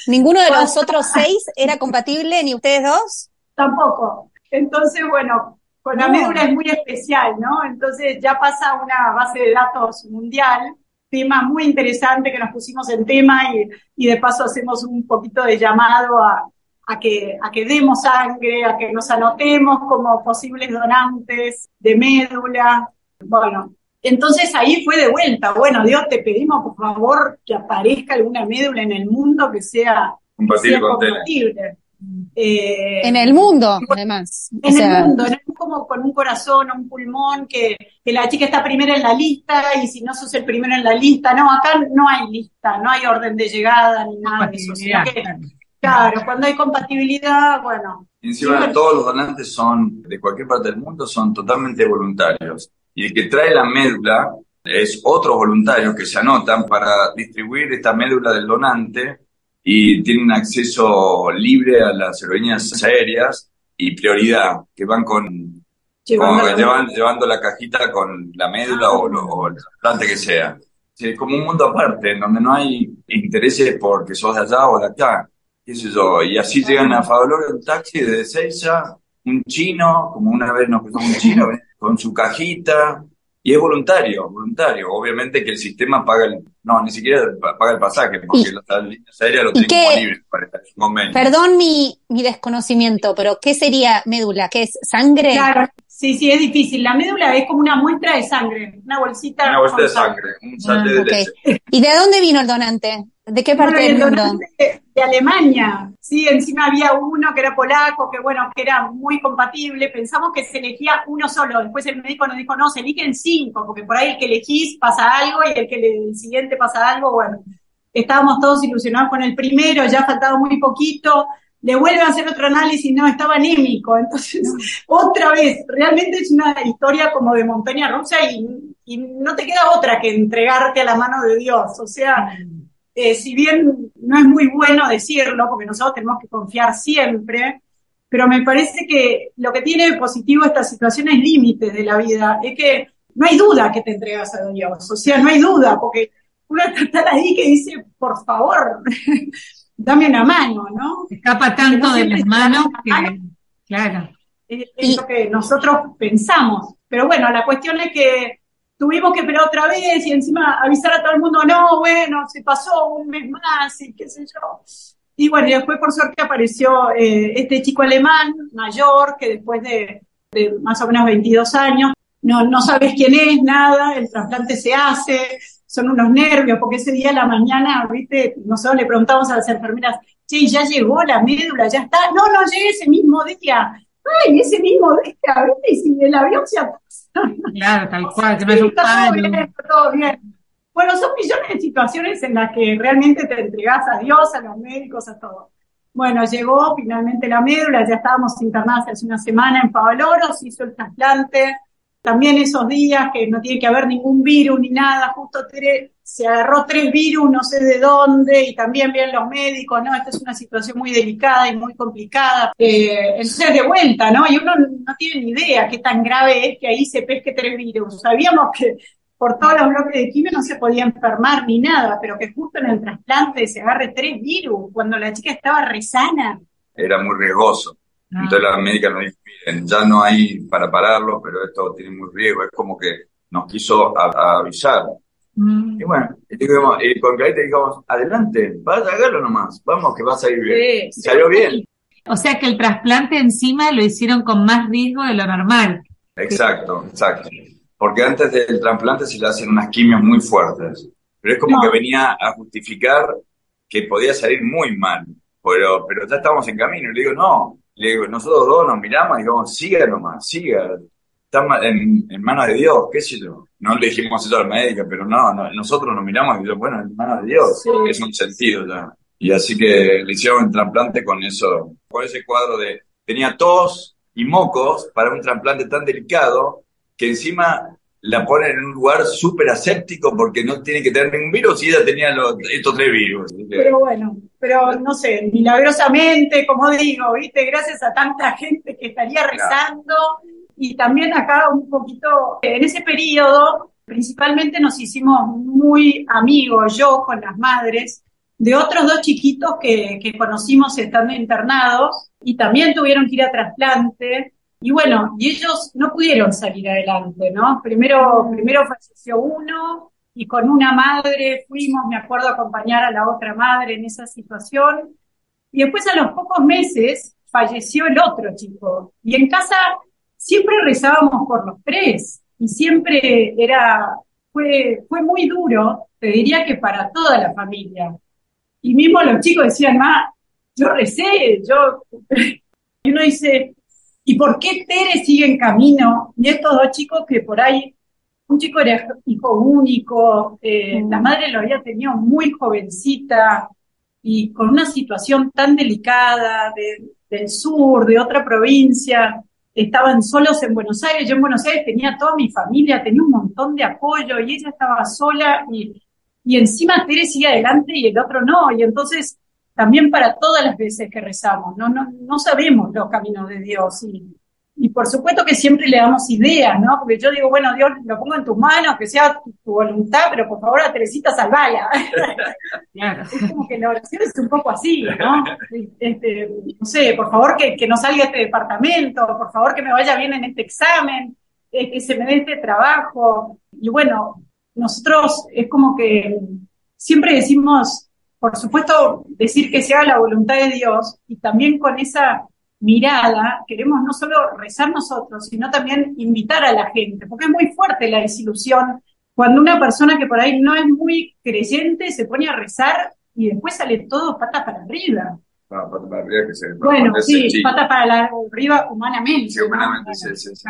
¿Ninguno de los otros seis era compatible, ni ustedes dos? Tampoco. Entonces, bueno, con la médula es muy especial, ¿no? Entonces ya pasa una base de datos mundial, tema muy interesante que nos pusimos en tema y, y de paso hacemos un poquito de llamado a, a que, a que demos sangre, a que nos anotemos como posibles donantes de médula. Bueno, entonces ahí fue de vuelta. Bueno, Dios, te pedimos por favor que aparezca alguna médula en el mundo que sea, que Compatible sea. Eh, En el mundo, además. O en sea, el mundo, no es como con un corazón o un pulmón, que, que la chica está primera en la lista y si no sos el primero en la lista, no, acá no hay lista, no hay orden de llegada ni nada de eso, sino que, claro. cuando hay compatibilidad, bueno, encima Sí. todos los donantes son, de cualquier parte del mundo, son totalmente voluntarios. Y el que trae la médula es otros voluntarios que se anotan para distribuir esta médula del donante y tienen acceso libre a las aerolíneas aéreas y prioridad, que van con, llevando con- la- llevan- llevando la cajita con la médula o, lo- o el trasplante que sea. Es como un mundo aparte, en donde no hay intereses porque sos de allá o de acá, qué sé yo. Y así llegan a Favaloro en taxi desde Seiza, un chino, como una vez nos cruzó un chino, con su cajita, y es voluntario, voluntario. Obviamente que el sistema paga el, no, ni siquiera pa- paga el pasaje, porque ¿Y- las líneas aéreas lo tienen libre para estar en su convenio. perdón mi, mi desconocimiento, pero ¿qué sería médula? ¿Qué es? ¿Sangre? Claro, sí, sí, es difícil. La médula es como una muestra de sangre, una bolsita. Una bolsa con de sangre, un Ah, de leche. ¿Y de dónde vino el donante? ¿De qué parte Bueno, del el mundo? donante de, de Alemania, sí, encima había uno que era polaco, que bueno, que era muy compatible, pensamos que se elegía uno solo, después el médico nos dijo, no, se eligen cinco, porque por ahí el que elegís pasa algo y el que le- el siguiente pasa algo, bueno, estábamos todos ilusionados con el primero, ya faltaba muy poquito, le vuelven a hacer otro análisis, no, estaba anémico, entonces, otra vez, realmente es una historia como de montaña rusa y, y no te queda otra que entregarte a la mano de Dios, o sea, eh, si bien no es muy bueno decirlo, porque nosotros tenemos que confiar siempre, pero me parece que lo que tiene de positivo esta situación es límites de la vida, es que no hay duda que te entregas a Dios, o sea, no hay duda, porque uno está tan ahí que dice, por favor, dame una mano, ¿no? Escapa tanto no de las manos que, mano. claro. Es, Y- es lo que nosotros pensamos. Pero bueno, la cuestión es que tuvimos que esperar otra vez y encima avisar a todo el mundo, no, bueno, se pasó un mes más y qué sé yo. Y bueno, y después por suerte apareció eh, este chico alemán mayor que después de, de más o menos 22 años, no, no sabes quién es, nada, el trasplante se hace, son unos nervios, porque ese día a la mañana, viste, nosotros le preguntamos a las enfermeras, che, ya llegó la médula, ya está, no, no llegué ese mismo día, ay, ese mismo día, viste, y si el avión se atrasa, Claro, tal cual, que no Sí, está todo bien, está todo bien. Bueno, son millones de situaciones en las que realmente te entregás a Dios, a los médicos, a todo. Bueno, llegó finalmente la médula, ya estábamos internados hace una semana en Favaloro, se hizo el trasplante. También esos días que no tiene que haber ningún virus ni nada, justo se agarró tres virus, no sé de dónde, y también bien los médicos, ¿no? Esta es una situación muy delicada y muy complicada. Eh, entonces, de vuelta, ¿no? Y uno no tiene ni idea qué tan grave es que ahí se pesque tres virus. Sabíamos que por todos los bloques de quimio no se podía enfermar ni nada, pero que justo en el trasplante se agarre tres virus cuando la chica estaba resana. Era muy riesgoso. Ah, Entonces la médica nos dijo, miren, ya no hay para pararlo, pero esto tiene muy riesgo. Es como que nos quiso a- a avisar. mm, Y bueno, y dijimos- y con Clarita dijimos, adelante, vaya, hágalo nomás, vamos que va a salir bien. Sí, Y salió bien. O sea que el trasplante encima lo hicieron con más riesgo de lo normal. Exacto, exacto. Porque antes del trasplante se le hacen unas quimios muy fuertes. Pero es como No. que venía a justificar que podía salir muy mal. Pero, pero ya estábamos en camino. Y le digo, no, Le digo, nosotros dos nos miramos y digamos, siga nomás, siga. Está en, en manos de Dios, qué sé yo. No le dijimos eso a la médica, pero no, nosotros nos miramos y digo, bueno, en manos de Dios, es un sentido ya. Y así que le hicieron un trasplante con eso, con ese cuadro de, tenía tos y mocos para un trasplante tan delicado que encima la ponen en un lugar súper aséptico porque no tiene que tener ningún virus y ella tenía estos tres virus. Pero bueno, pero no sé, milagrosamente, como digo, viste, gracias a tanta gente que estaría rezando y también acá un poquito, en ese periodo, principalmente nos hicimos muy amigos, yo con las madres, de otros dos chiquitos que, que conocimos estando internados y también tuvieron que ir a trasplante y bueno, y ellos no pudieron salir adelante, ¿no? Primero, mm. primero falleció uno y con una madre fuimos, me acuerdo, a acompañar a la otra madre en esa situación. Y después a los pocos meses falleció el otro chico. Y en casa siempre rezábamos por los tres y siempre era, fue, fue muy duro, te diría que para toda la familia. Y mismo los chicos decían, ma, yo recé, yo, y uno dice, ¿Y por qué Tere sigue en camino? Y estos dos chicos que por ahí, un chico era hijo único, eh, mm. la madre lo había tenido muy jovencita y con una situación tan delicada del sur, de otra provincia, estaban solos en Buenos Aires, yo en Buenos Aires tenía toda mi familia, tenía un montón de apoyo y ella estaba sola y, y encima Tere sigue adelante y el otro no, y entonces también para todas las veces que rezamos, no, no, no sabemos los caminos de Dios y, y por supuesto que siempre le damos ideas, ¿no? Porque yo digo, bueno, Dios, lo pongo en tus manos, que sea tu, voluntad, pero por favor a Teresita salvala. es como que la oración es un poco así, ¿no? Este, no sé, por favor que, que no salga este departamento, por favor que me vaya bien en este examen, eh, que se me dé este trabajo. Y bueno, nosotros es como que siempre decimos, por supuesto, decir que sea la voluntad de Dios y también con esa mirada queremos no solo rezar nosotros, sino también invitar a la gente, porque es muy fuerte la desilusión cuando una persona que por ahí no es muy creyente se pone a rezar y después sale todo pata para arriba. Ah, pata para arriba que se Bueno, sí, pata para arriba humanamente. Sí, humanamente, sí, sí, sí.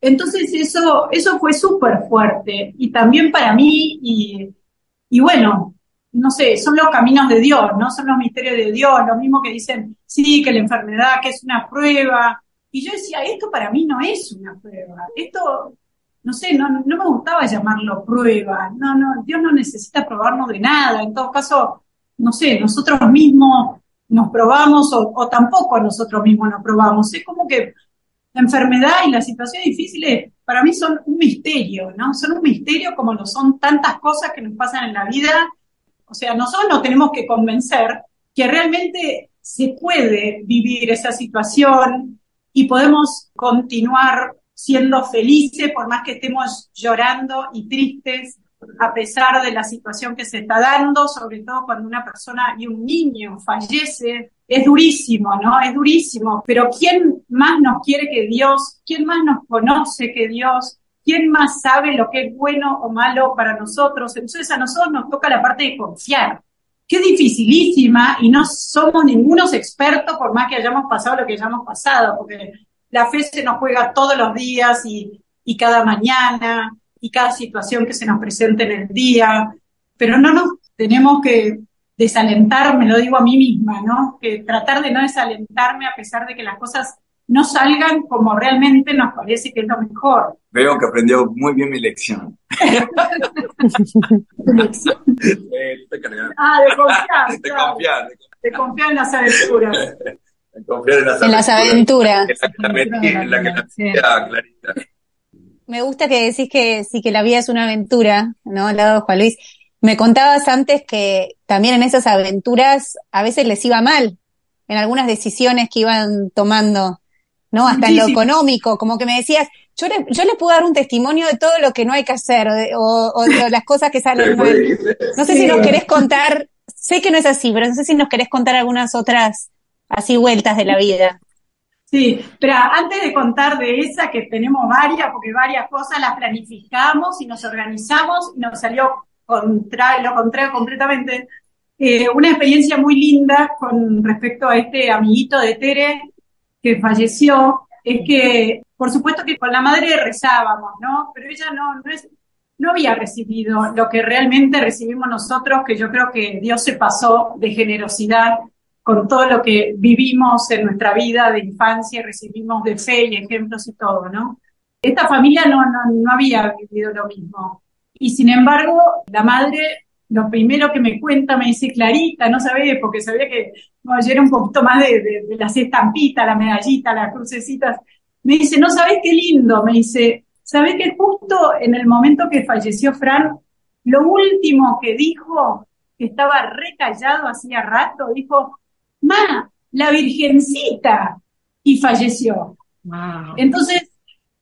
Entonces eso, eso fue súper fuerte y también para mí y, y bueno, no sé, son los caminos de Dios, ¿no? Son los misterios de Dios, lo mismo que dicen, sí, que la enfermedad, que es una prueba. Y yo decía, esto para mí no es una prueba. Esto, no sé, no, no me gustaba llamarlo prueba. No, no, Dios no necesita probarnos de nada. En todo caso, no sé, nosotros mismos nos probamos o, o tampoco nosotros mismos nos probamos. Es como que la enfermedad y las situaciones difíciles para mí son un misterio, ¿no? Son un misterio como lo son tantas cosas que nos pasan en la vida o sea, nosotros nos tenemos que convencer que realmente se puede vivir esa situación y podemos continuar siendo felices por más que estemos llorando y tristes a pesar de la situación que se está dando, sobre todo cuando una persona y un niño fallece. Es durísimo, ¿no? Es durísimo. Pero ¿quién más nos quiere que Dios? ¿Quién más nos conoce que Dios? ¿quién más sabe lo que es bueno o malo para nosotros? Entonces a nosotros nos toca la parte de confiar, que es dificilísima y no somos ningunos expertos por más que hayamos pasado lo que hayamos pasado, porque la fe se nos juega todos los días y, y cada mañana y cada situación que se nos presente en el día, pero no nos tenemos que desalentar, me lo digo a mí misma, ¿no? Que tratar de no desalentarme a pesar de que las cosas no salgan como realmente nos parece que es lo mejor. Veo que aprendió muy bien mi lección. ah, de confiar. De confiar. De confiar en las aventuras. De confiar en las en las aventuras. En la que la Clarita. Me gusta que decís que sí que la vida es una aventura, ¿no? Al lado de Juan Luis. Me contabas antes que también en esas aventuras a veces les iba mal en algunas decisiones que iban tomando. ¿No? Hasta en lo económico, como que me decías, yo le, yo le puedo dar un testimonio de todo lo que no hay que hacer, o, de las cosas que salen mal. No sé si nos querés contar, sé que no es así, pero no sé si nos querés contar algunas otras así vueltas de la vida. Sí, pero antes de contar de esa, que tenemos varias, porque varias cosas las planificamos y nos organizamos y nos salió contra, lo contrario completamente. Eh, una experiencia muy linda con respecto a este amiguito de Tere, falleció es que, por supuesto que con la madre rezábamos, ¿no? Pero ella no, no, es, no había recibido lo que realmente recibimos nosotros, que yo creo que Dios se pasó de generosidad con todo lo que vivimos en nuestra vida de infancia, recibimos de fe y ejemplos y todo, ¿no? Esta familia no, no, no había vivido lo mismo. Y sin embargo, la madre lo primero que me cuenta me dice Clarita, no sabés, porque sabía que no, yo era un poquito más de, de, las estampitas, la medallita, las crucecitas. Me dice, no sabés qué lindo, me dice, sabés que justo en el momento que falleció Fran, lo último que dijo, que estaba recallado hacía rato, dijo, ma, la virgencita, y falleció. Entonces,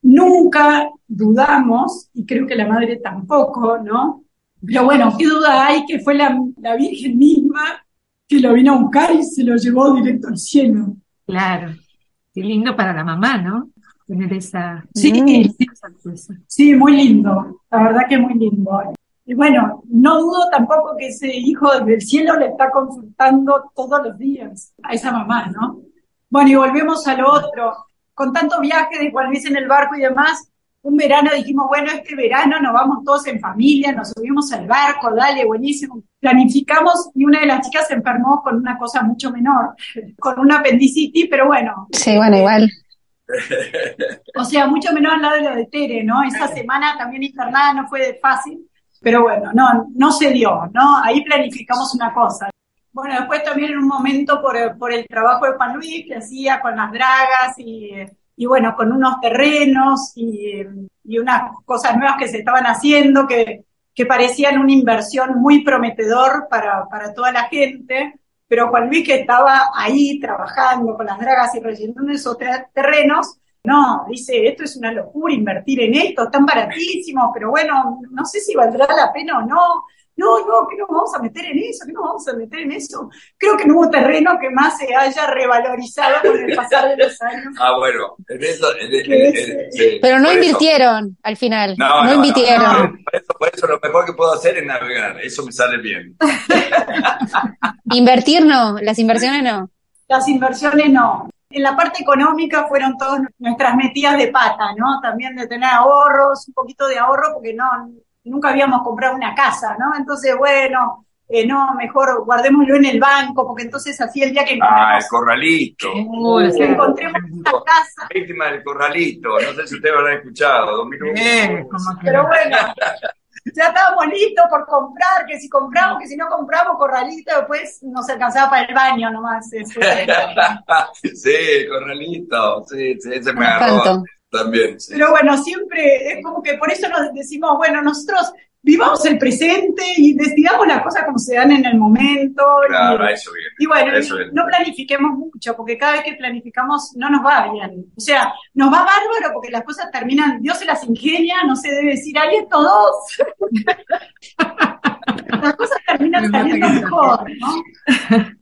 nunca dudamos, y creo que la madre tampoco, ¿no? Pero bueno, qué duda hay que fue la, la Virgen misma que lo vino a buscar y se lo llevó directo al cielo. Claro, qué lindo para la mamá, ¿no? Tener esa... Sí, sí, muy lindo, la verdad que muy lindo. Y bueno, no dudo tampoco que ese hijo del cielo le está consultando todos los días a esa mamá, ¿no? Bueno, y volvemos a lo otro. Con tanto viaje de Juan Luis en el barco y demás, un verano dijimos, bueno, este verano nos vamos todos en familia, nos subimos al barco, dale, buenísimo. Planificamos y una de las chicas se enfermó con una cosa mucho menor, con una apendicitis, pero bueno. Sí, bueno, igual. O sea, mucho menor al lado de lo de Tere, ¿no? Esa semana también internada no fue fácil, pero bueno, no, no se dio, ¿no? Ahí planificamos una cosa. Bueno, después también en un momento por, por el trabajo de Juan Luis que hacía con las dragas y y bueno, con unos terrenos y, y, unas cosas nuevas que se estaban haciendo que, que parecían una inversión muy prometedor para, para toda la gente, pero Juan Luis que estaba ahí trabajando con las dragas y rellenando esos terrenos, no, dice, esto es una locura invertir en esto, están baratísimos, pero bueno, no sé si valdrá la pena o no no, no, que nos vamos a meter en eso, que nos vamos a meter en eso. Creo que no hubo terreno que más se haya revalorizado con el pasar de los años. Ah, bueno, en eso, Pero no invirtieron al final, no, no, invirtieron. por, eso, por, eso, lo mejor que puedo hacer es navegar, eso me sale bien. Invertir no, las inversiones no. Las inversiones no. En la parte económica fueron todas nuestras metidas de pata, ¿no? También de tener ahorros, un poquito de ahorro, porque no, nunca habíamos comprado una casa, ¿no? Entonces, bueno, eh, no, mejor guardémoslo en el banco, porque entonces así el día que Ah, el corralito. encontremos una casa. Víctima del corralito, no sé si ustedes lo han escuchado, Pero bueno, ya estábamos listos por comprar, que si compramos, que si no compramos corralito, después nos alcanzaba para el baño nomás. sí, corralito, sí, sí, ese me agarró. También. Pero bueno, siempre es como que por eso nos decimos, bueno, nosotros vivamos el presente y decidamos las cosas como se dan en el momento. Claro, y, eso bien. Y bueno, no planifiquemos mucho, porque cada vez que planificamos no nos va bien. O sea, nos va bárbaro porque las cosas terminan, Dios se las ingenia, no se debe decir, ahí estos dos. las cosas terminan saliendo mejor, ¿no?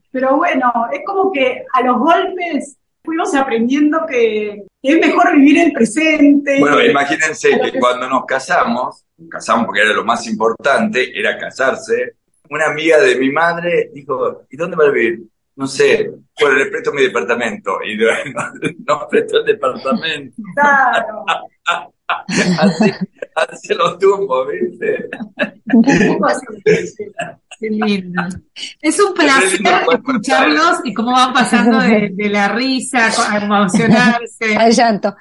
Pero bueno, es como que a los golpes fuimos aprendiendo que es mejor vivir el presente. Bueno, imagínense que cuando nos casamos, casamos porque era lo más importante, era casarse, una amiga de mi madre dijo, ¿y dónde va a vivir? No sé, bueno, le presto mi departamento. Y nos prestó el departamento. Claro. así, así los tumbos, ¿viste? Qué lindo. Es un placer escucharlos y cómo van pasando de, la risa a emocionarse. Al llanto.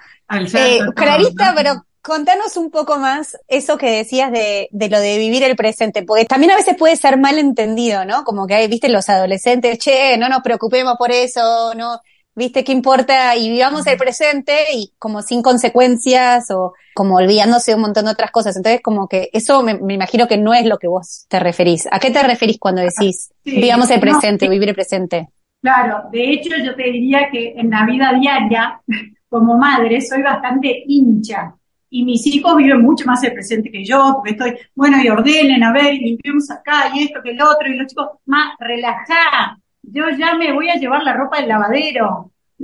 Eh, Clarita, pero contanos un poco más eso que decías de, de, lo de vivir el presente, porque también a veces puede ser mal entendido, ¿no? Como que hay, viste, los adolescentes, che, no nos preocupemos por eso, no, ¿viste? ¿Qué importa? Y vivamos el presente y como sin consecuencias o como olvidándose un montón de otras cosas. Entonces, como que eso me, imagino que no es lo que vos te referís. ¿A qué te referís cuando decís vivamos el presente, vivir el presente? Claro, de hecho yo te diría que en la vida diaria, como madre, soy bastante hincha. Y mis hijos viven mucho más el presente que yo, porque estoy, bueno, y ordenen, a ver, y limpiemos acá, y esto, que el otro, y los chicos, más relajá, yo ya me voy a llevar la ropa del lavadero.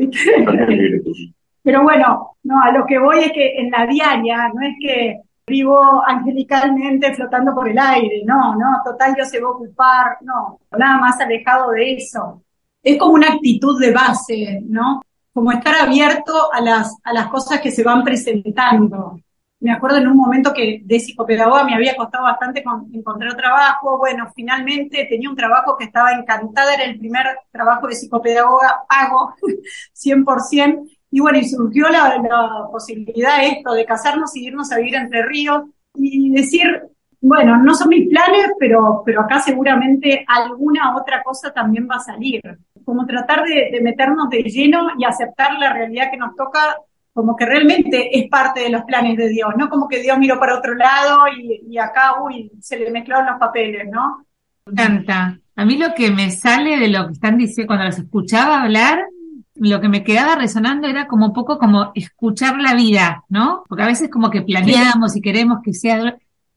Pero bueno, no, a lo que voy es que en la diaria, no es que vivo angelicalmente flotando por el aire, no, no, total yo se va a ocupar, no, nada más alejado de eso. Es como una actitud de base, ¿no? como estar abierto a las, a las cosas que se van presentando. Me acuerdo en un momento que de psicopedagoga me había costado bastante encontrar trabajo. Bueno, finalmente tenía un trabajo que estaba encantada, era el primer trabajo de psicopedagoga pago, 100%. Y bueno, y surgió la, la posibilidad esto de casarnos y irnos a vivir entre ríos y decir, bueno, no son mis planes, pero, pero acá seguramente alguna otra cosa también va a salir. Como tratar de, de meternos de lleno y aceptar la realidad que nos toca como que realmente es parte de los planes de Dios, no como que Dios miró para otro lado y, y acá, uy, se le mezclaron los papeles, ¿no? Me encanta. A mí lo que me sale de lo que están diciendo, cuando los escuchaba hablar, lo que me quedaba resonando era como un poco como escuchar la vida, ¿no? Porque a veces como que planeamos y queremos que sea...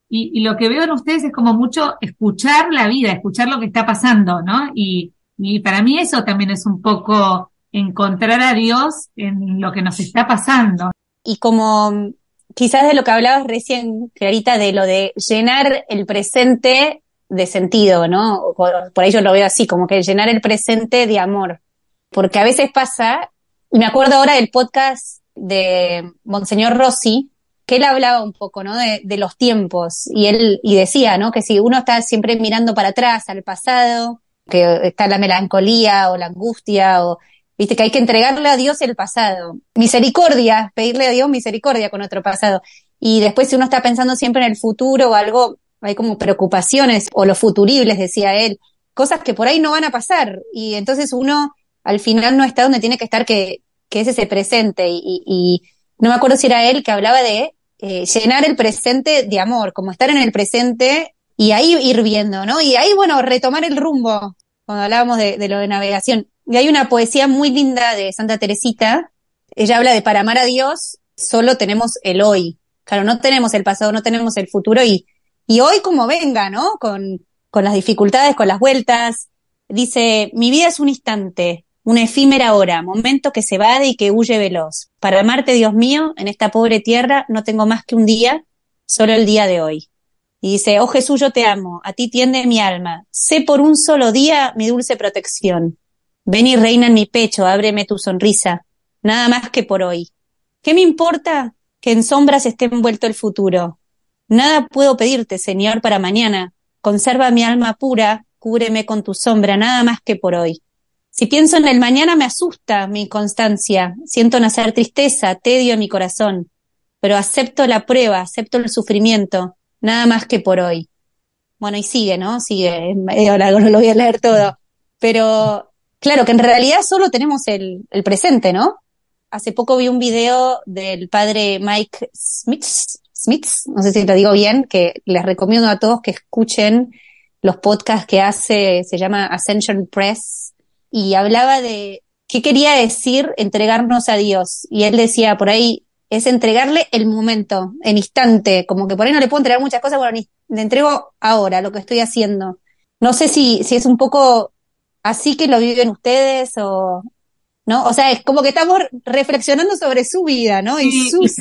Y, y, lo que veo en ustedes es como mucho escuchar la vida, escuchar lo que está pasando, ¿no? Y, y para mí eso también es un poco encontrar a Dios en lo que nos está pasando. Y como quizás de lo que hablabas recién, Clarita, de lo de llenar el presente de sentido, ¿no? Por, ahí yo lo veo así, como que llenar el presente de amor. Porque a veces pasa, y me acuerdo ahora del podcast de Monseñor Rossi, que él hablaba un poco, ¿no? De, de los tiempos, y él, y decía, ¿no? Que si uno está siempre mirando para atrás, al pasado, que está la melancolía o la angustia o Viste que hay que entregarle a Dios el pasado. Misericordia, pedirle a Dios misericordia con nuestro pasado. Y después si uno está pensando siempre en el futuro o algo, hay como preocupaciones o los futuribles, decía él, cosas que por ahí no van a pasar. Y entonces uno al final no está donde tiene que estar, que, que es ese presente. Y, no me acuerdo si era él que hablaba de eh, llenar el presente de amor, como estar en el presente y ahí ir viendo, ¿no? Y ahí, bueno, retomar el rumbo, cuando hablábamos de lo de navegación. Y hay una poesía muy linda de Santa Teresita. Ella habla de para amar a Dios solo tenemos el hoy. Claro, no tenemos el pasado, no tenemos el futuro y, y hoy como venga, ¿no? Con, con las dificultades, con las vueltas. Dice, mi vida es un instante, una efímera hora, momento que se va y que huye veloz. Para amarte, Dios mío, en esta pobre tierra no tengo más que un día, solo el día de hoy. Y dice, oh Jesús, yo te amo, a ti tiende mi alma, sé por un solo día mi dulce protección. Ven y reina en mi pecho, ábreme tu sonrisa, nada más que por hoy. ¿Qué me importa que en sombras esté envuelto el futuro? Nada puedo pedirte, Señor, para mañana. Conserva mi alma pura, cúbreme con tu sombra, nada más que por hoy. Si pienso en el mañana me asusta mi inconstancia, siento nacer tristeza, tedio en mi corazón, pero acepto la prueba, acepto el sufrimiento, nada más que por hoy. Bueno, y sigue, ¿no? Sigue, largo, no lo voy a leer todo, pero Claro, que en realidad solo tenemos el, presente, ¿no? Hace poco vi un video del padre Mike Smith, Smith, no sé si lo digo bien, que les recomiendo a todos que escuchen los podcasts que hace, se llama Ascension Press, y hablaba de qué quería decir entregarnos a Dios. Y él decía por ahí, es entregarle el momento, en instante, como que por ahí no le puedo entregar muchas cosas, bueno, le entrego ahora lo que estoy haciendo. No sé si, si es un poco así que lo viven ustedes o no, o sea, es como que estamos reflexionando sobre su vida, ¿no? Y sus,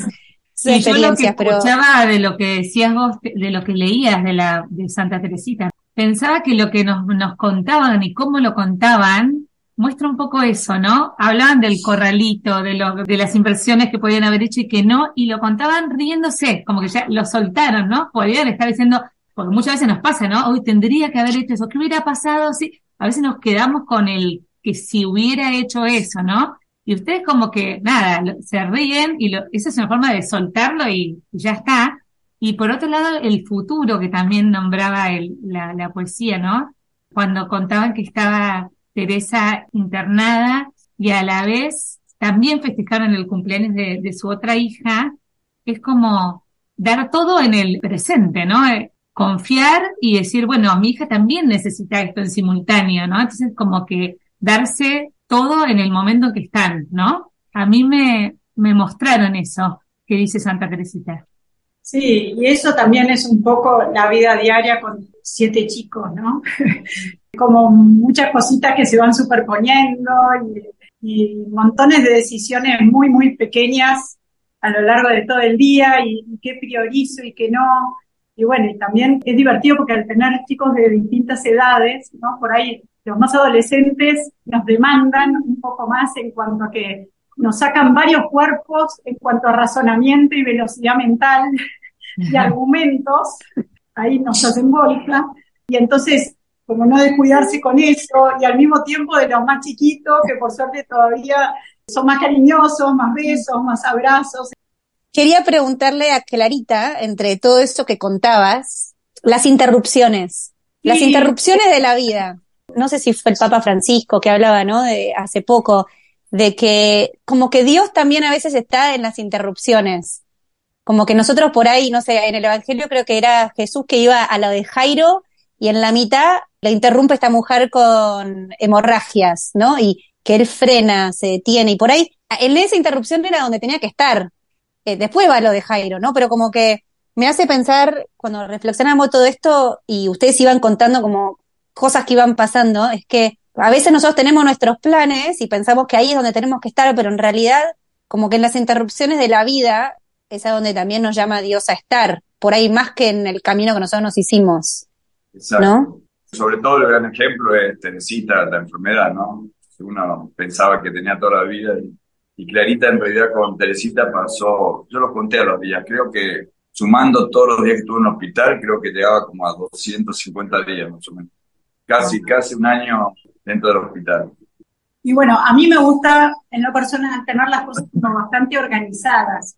sí, experiencias, yo lo que pero escuchaba de lo que decías vos, de lo que leías de la de Santa Teresita, pensaba que lo que nos, nos contaban y cómo lo contaban muestra un poco eso, ¿no? Hablaban del corralito, de lo, de las inversiones que podían haber hecho y que no, y lo contaban riéndose, como que ya lo soltaron, ¿no? Podían estar diciendo, porque muchas veces nos pasa, ¿no? Hoy tendría que haber hecho eso, ¿qué hubiera pasado si? A veces nos quedamos con el que si hubiera hecho eso, ¿no? Y ustedes como que, nada, se ríen y lo, esa es una forma de soltarlo y, ya está. Y por otro lado, el futuro que también nombraba la poesía, ¿no? Cuando contaban que estaba Teresa internada y a la vez también festejaron el cumpleaños de, de su otra hija, es como dar todo en el presente, ¿no? Confiar y decir, bueno, mi hija también necesita esto en simultáneo, ¿no? Entonces, como que darse todo en el momento en que están, ¿no? A mí me, me mostraron eso que dice Santa Teresita. Sí, y eso también es un poco la vida diaria con siete chicos, ¿no? Como muchas cositas que se van superponiendo y, y, montones de decisiones muy, muy pequeñas a lo largo de todo el día y, y qué priorizo y qué no. Y bueno, y también es divertido porque al tener chicos de distintas edades, ¿no? Por ahí los más adolescentes nos demandan un poco más en cuanto a que nos sacan varios cuerpos en cuanto a razonamiento y velocidad mental y argumentos, ahí nos hacen bolsa, y entonces, como no descuidarse con eso, y al mismo tiempo de los más chiquitos, que por suerte todavía son más cariñosos, más besos, más abrazos. Quería preguntarle a Clarita, entre todo esto que contabas, las interrupciones, las interrupciones de la vida. No sé si fue el Papa Francisco que hablaba, ¿no? De hace poco, de que como que Dios también a veces está en las interrupciones. Como que nosotros por ahí, no sé, en el Evangelio creo que era Jesús que iba a lo de Jairo y en la mitad la interrumpe esta mujer con hemorragias, ¿no? Y que él frena, se detiene y por ahí, en esa interrupción era donde tenía que estar. Eh, después va lo de Jairo, ¿no? Pero como que me hace pensar, cuando reflexionamos todo esto y ustedes iban contando como cosas que iban pasando, es que a veces nosotros tenemos nuestros planes y pensamos que ahí es donde tenemos que estar, pero en realidad, como que en las interrupciones de la vida es a donde también nos llama Dios a estar, por ahí más que en el camino que nosotros nos hicimos, Exacto. ¿no? Sobre todo el gran ejemplo es Teresita, la enfermedad, ¿no? Uno pensaba que tenía toda la vida y, y Clarita en realidad con Teresita pasó, yo lo conté a los días, creo que sumando todos los días que estuvo en el hospital, creo que llegaba como a 250 días más o menos. Casi, casi un año dentro del hospital. Y bueno, a mí me gusta en lo personal tener las cosas como bastante organizadas,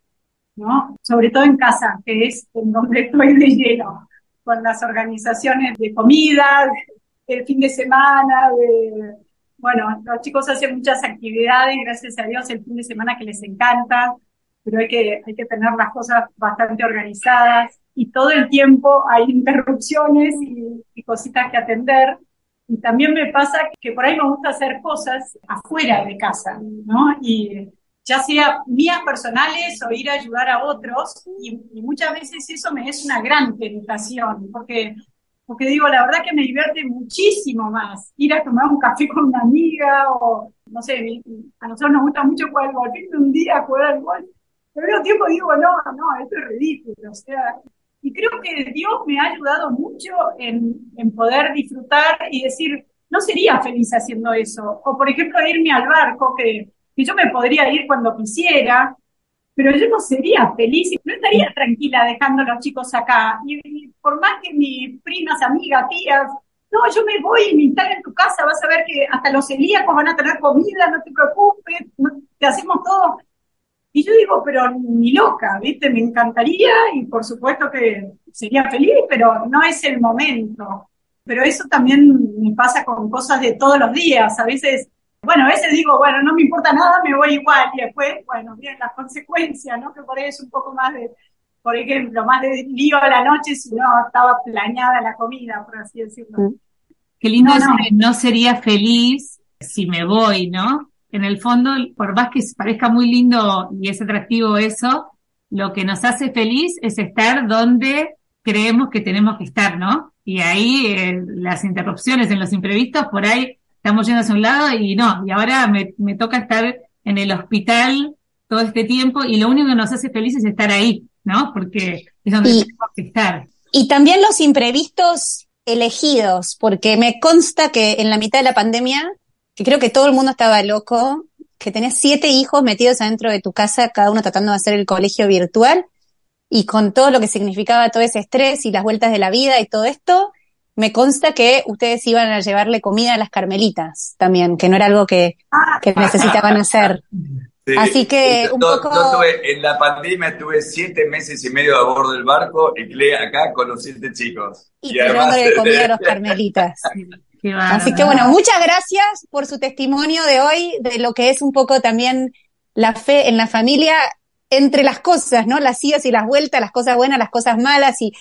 ¿no? Sobre todo en casa, que es en donde estoy de lleno, con las organizaciones de comida, del fin de semana, de... Bueno, los chicos hacen muchas actividades, gracias a Dios, el fin de semana que les encanta, pero hay que, hay que tener las cosas bastante organizadas y todo el tiempo hay interrupciones y, y cositas que atender. Y también me pasa que por ahí me gusta hacer cosas afuera de casa, ¿no? Y ya sea mías personales o ir a ayudar a otros, y, y muchas veces eso me es una gran tentación, porque, porque digo, la verdad que me divierte muchísimo más ir a tomar un café con una amiga o, no sé, a nosotros nos gusta mucho jugar al golf, un día jugar al golf, pero mismo tiempo digo, no, no, esto es ridículo, o sea, y creo que Dios me ha ayudado mucho en, en poder disfrutar y decir, no sería feliz haciendo eso. O por ejemplo, irme al barco, que, que yo me podría ir cuando quisiera, pero yo no sería feliz, no estaría tranquila dejando a los chicos acá. Y, y por más que mis primas, amigas, tías, no, yo me voy y me instalo en tu casa, vas a ver que hasta los celíacos van a tener comida, no te preocupes, no- te hacemos todo. Y yo digo, pero ni loca, ¿viste? Me encantaría y por supuesto que sería feliz, pero no es el momento. Pero eso también me pasa con cosas de todos los días. A veces, bueno, a veces digo, bueno, no me importa nada, me voy igual. Y después, bueno, vienen las consecuencias, ¿no? Que por ahí es un poco más de, por ejemplo, más de lío a la noche si no estaba planeada la comida, por así decirlo. Qué lindo No, es no. que no sería feliz si me voy, ¿no? En el fondo, por más que parezca muy lindo y es atractivo eso, lo que nos hace feliz es estar donde creemos que tenemos que estar, ¿no? Y ahí eh, las interrupciones en los imprevistos, por ahí estamos yendo hacia un lado y no, y ahora me, me toca estar en el hospital todo este tiempo y lo único que nos hace feliz es estar ahí, ¿no? Porque es donde Y- tenemos que estar. Y también los imprevistos elegidos, porque me consta que en la mitad de la pandemia, que creo que todo el mundo estaba loco, que tenés siete hijos metidos adentro de tu casa, cada uno tratando de hacer el colegio virtual, y con todo lo que significaba todo ese estrés y las vueltas de la vida y todo esto, me consta que ustedes iban a llevarle comida a las carmelitas también, que no era algo que, que necesitaban hacer. Sí. Así que Yo- un yo- poco- yo tuve- en la pandemia estuve siete meses y medio a bordo del barco y Cle acá con los siete chicos. Y llevándole comida a los carmelitas. Así que bueno, muchas gracias por su testimonio de hoy, de lo que es un poco también la fe en la familia entre las cosas, ¿no? Las idas y las vueltas, las cosas buenas, las cosas malas y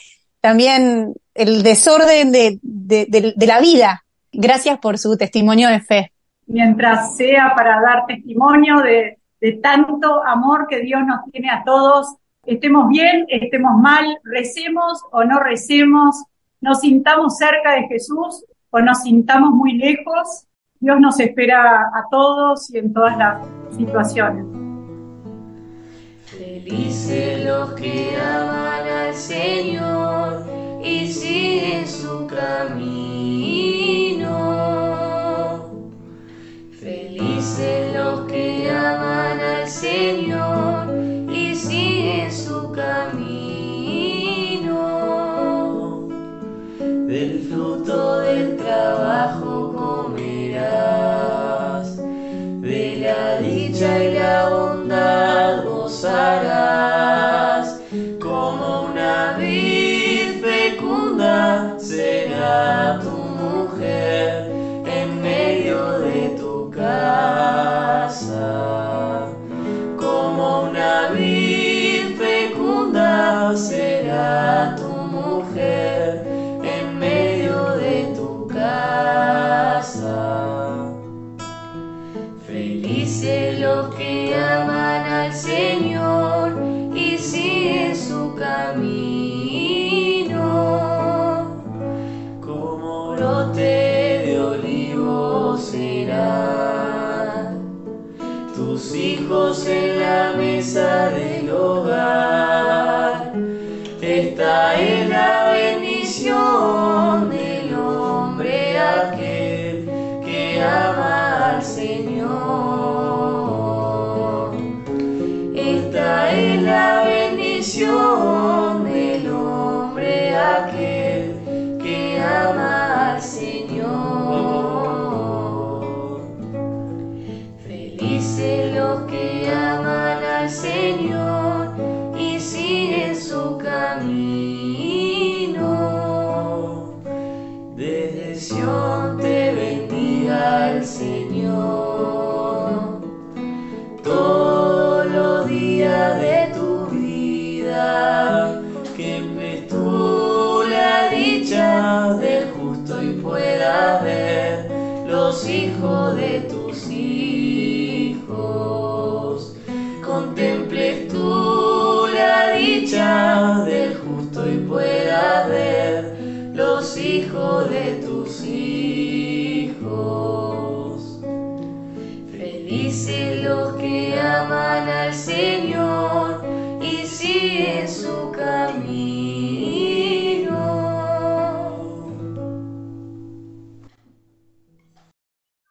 también el desorden de, de, de- de la vida. Gracias por su testimonio de fe. mientras sea para dar testimonio de, de tanto amor que Dios nos tiene a todos, estemos bien, estemos mal, recemos o no recemos, nos sintamos cerca de Jesús o nos sintamos muy lejos, Dios nos espera a todos y en todas las situaciones. Felices los que aman al Señor y siguen su camino. Felices los que aman al Señor y siguen su camino. Del fruto del trabajo comerás, de la dicha y la bondad gozarás.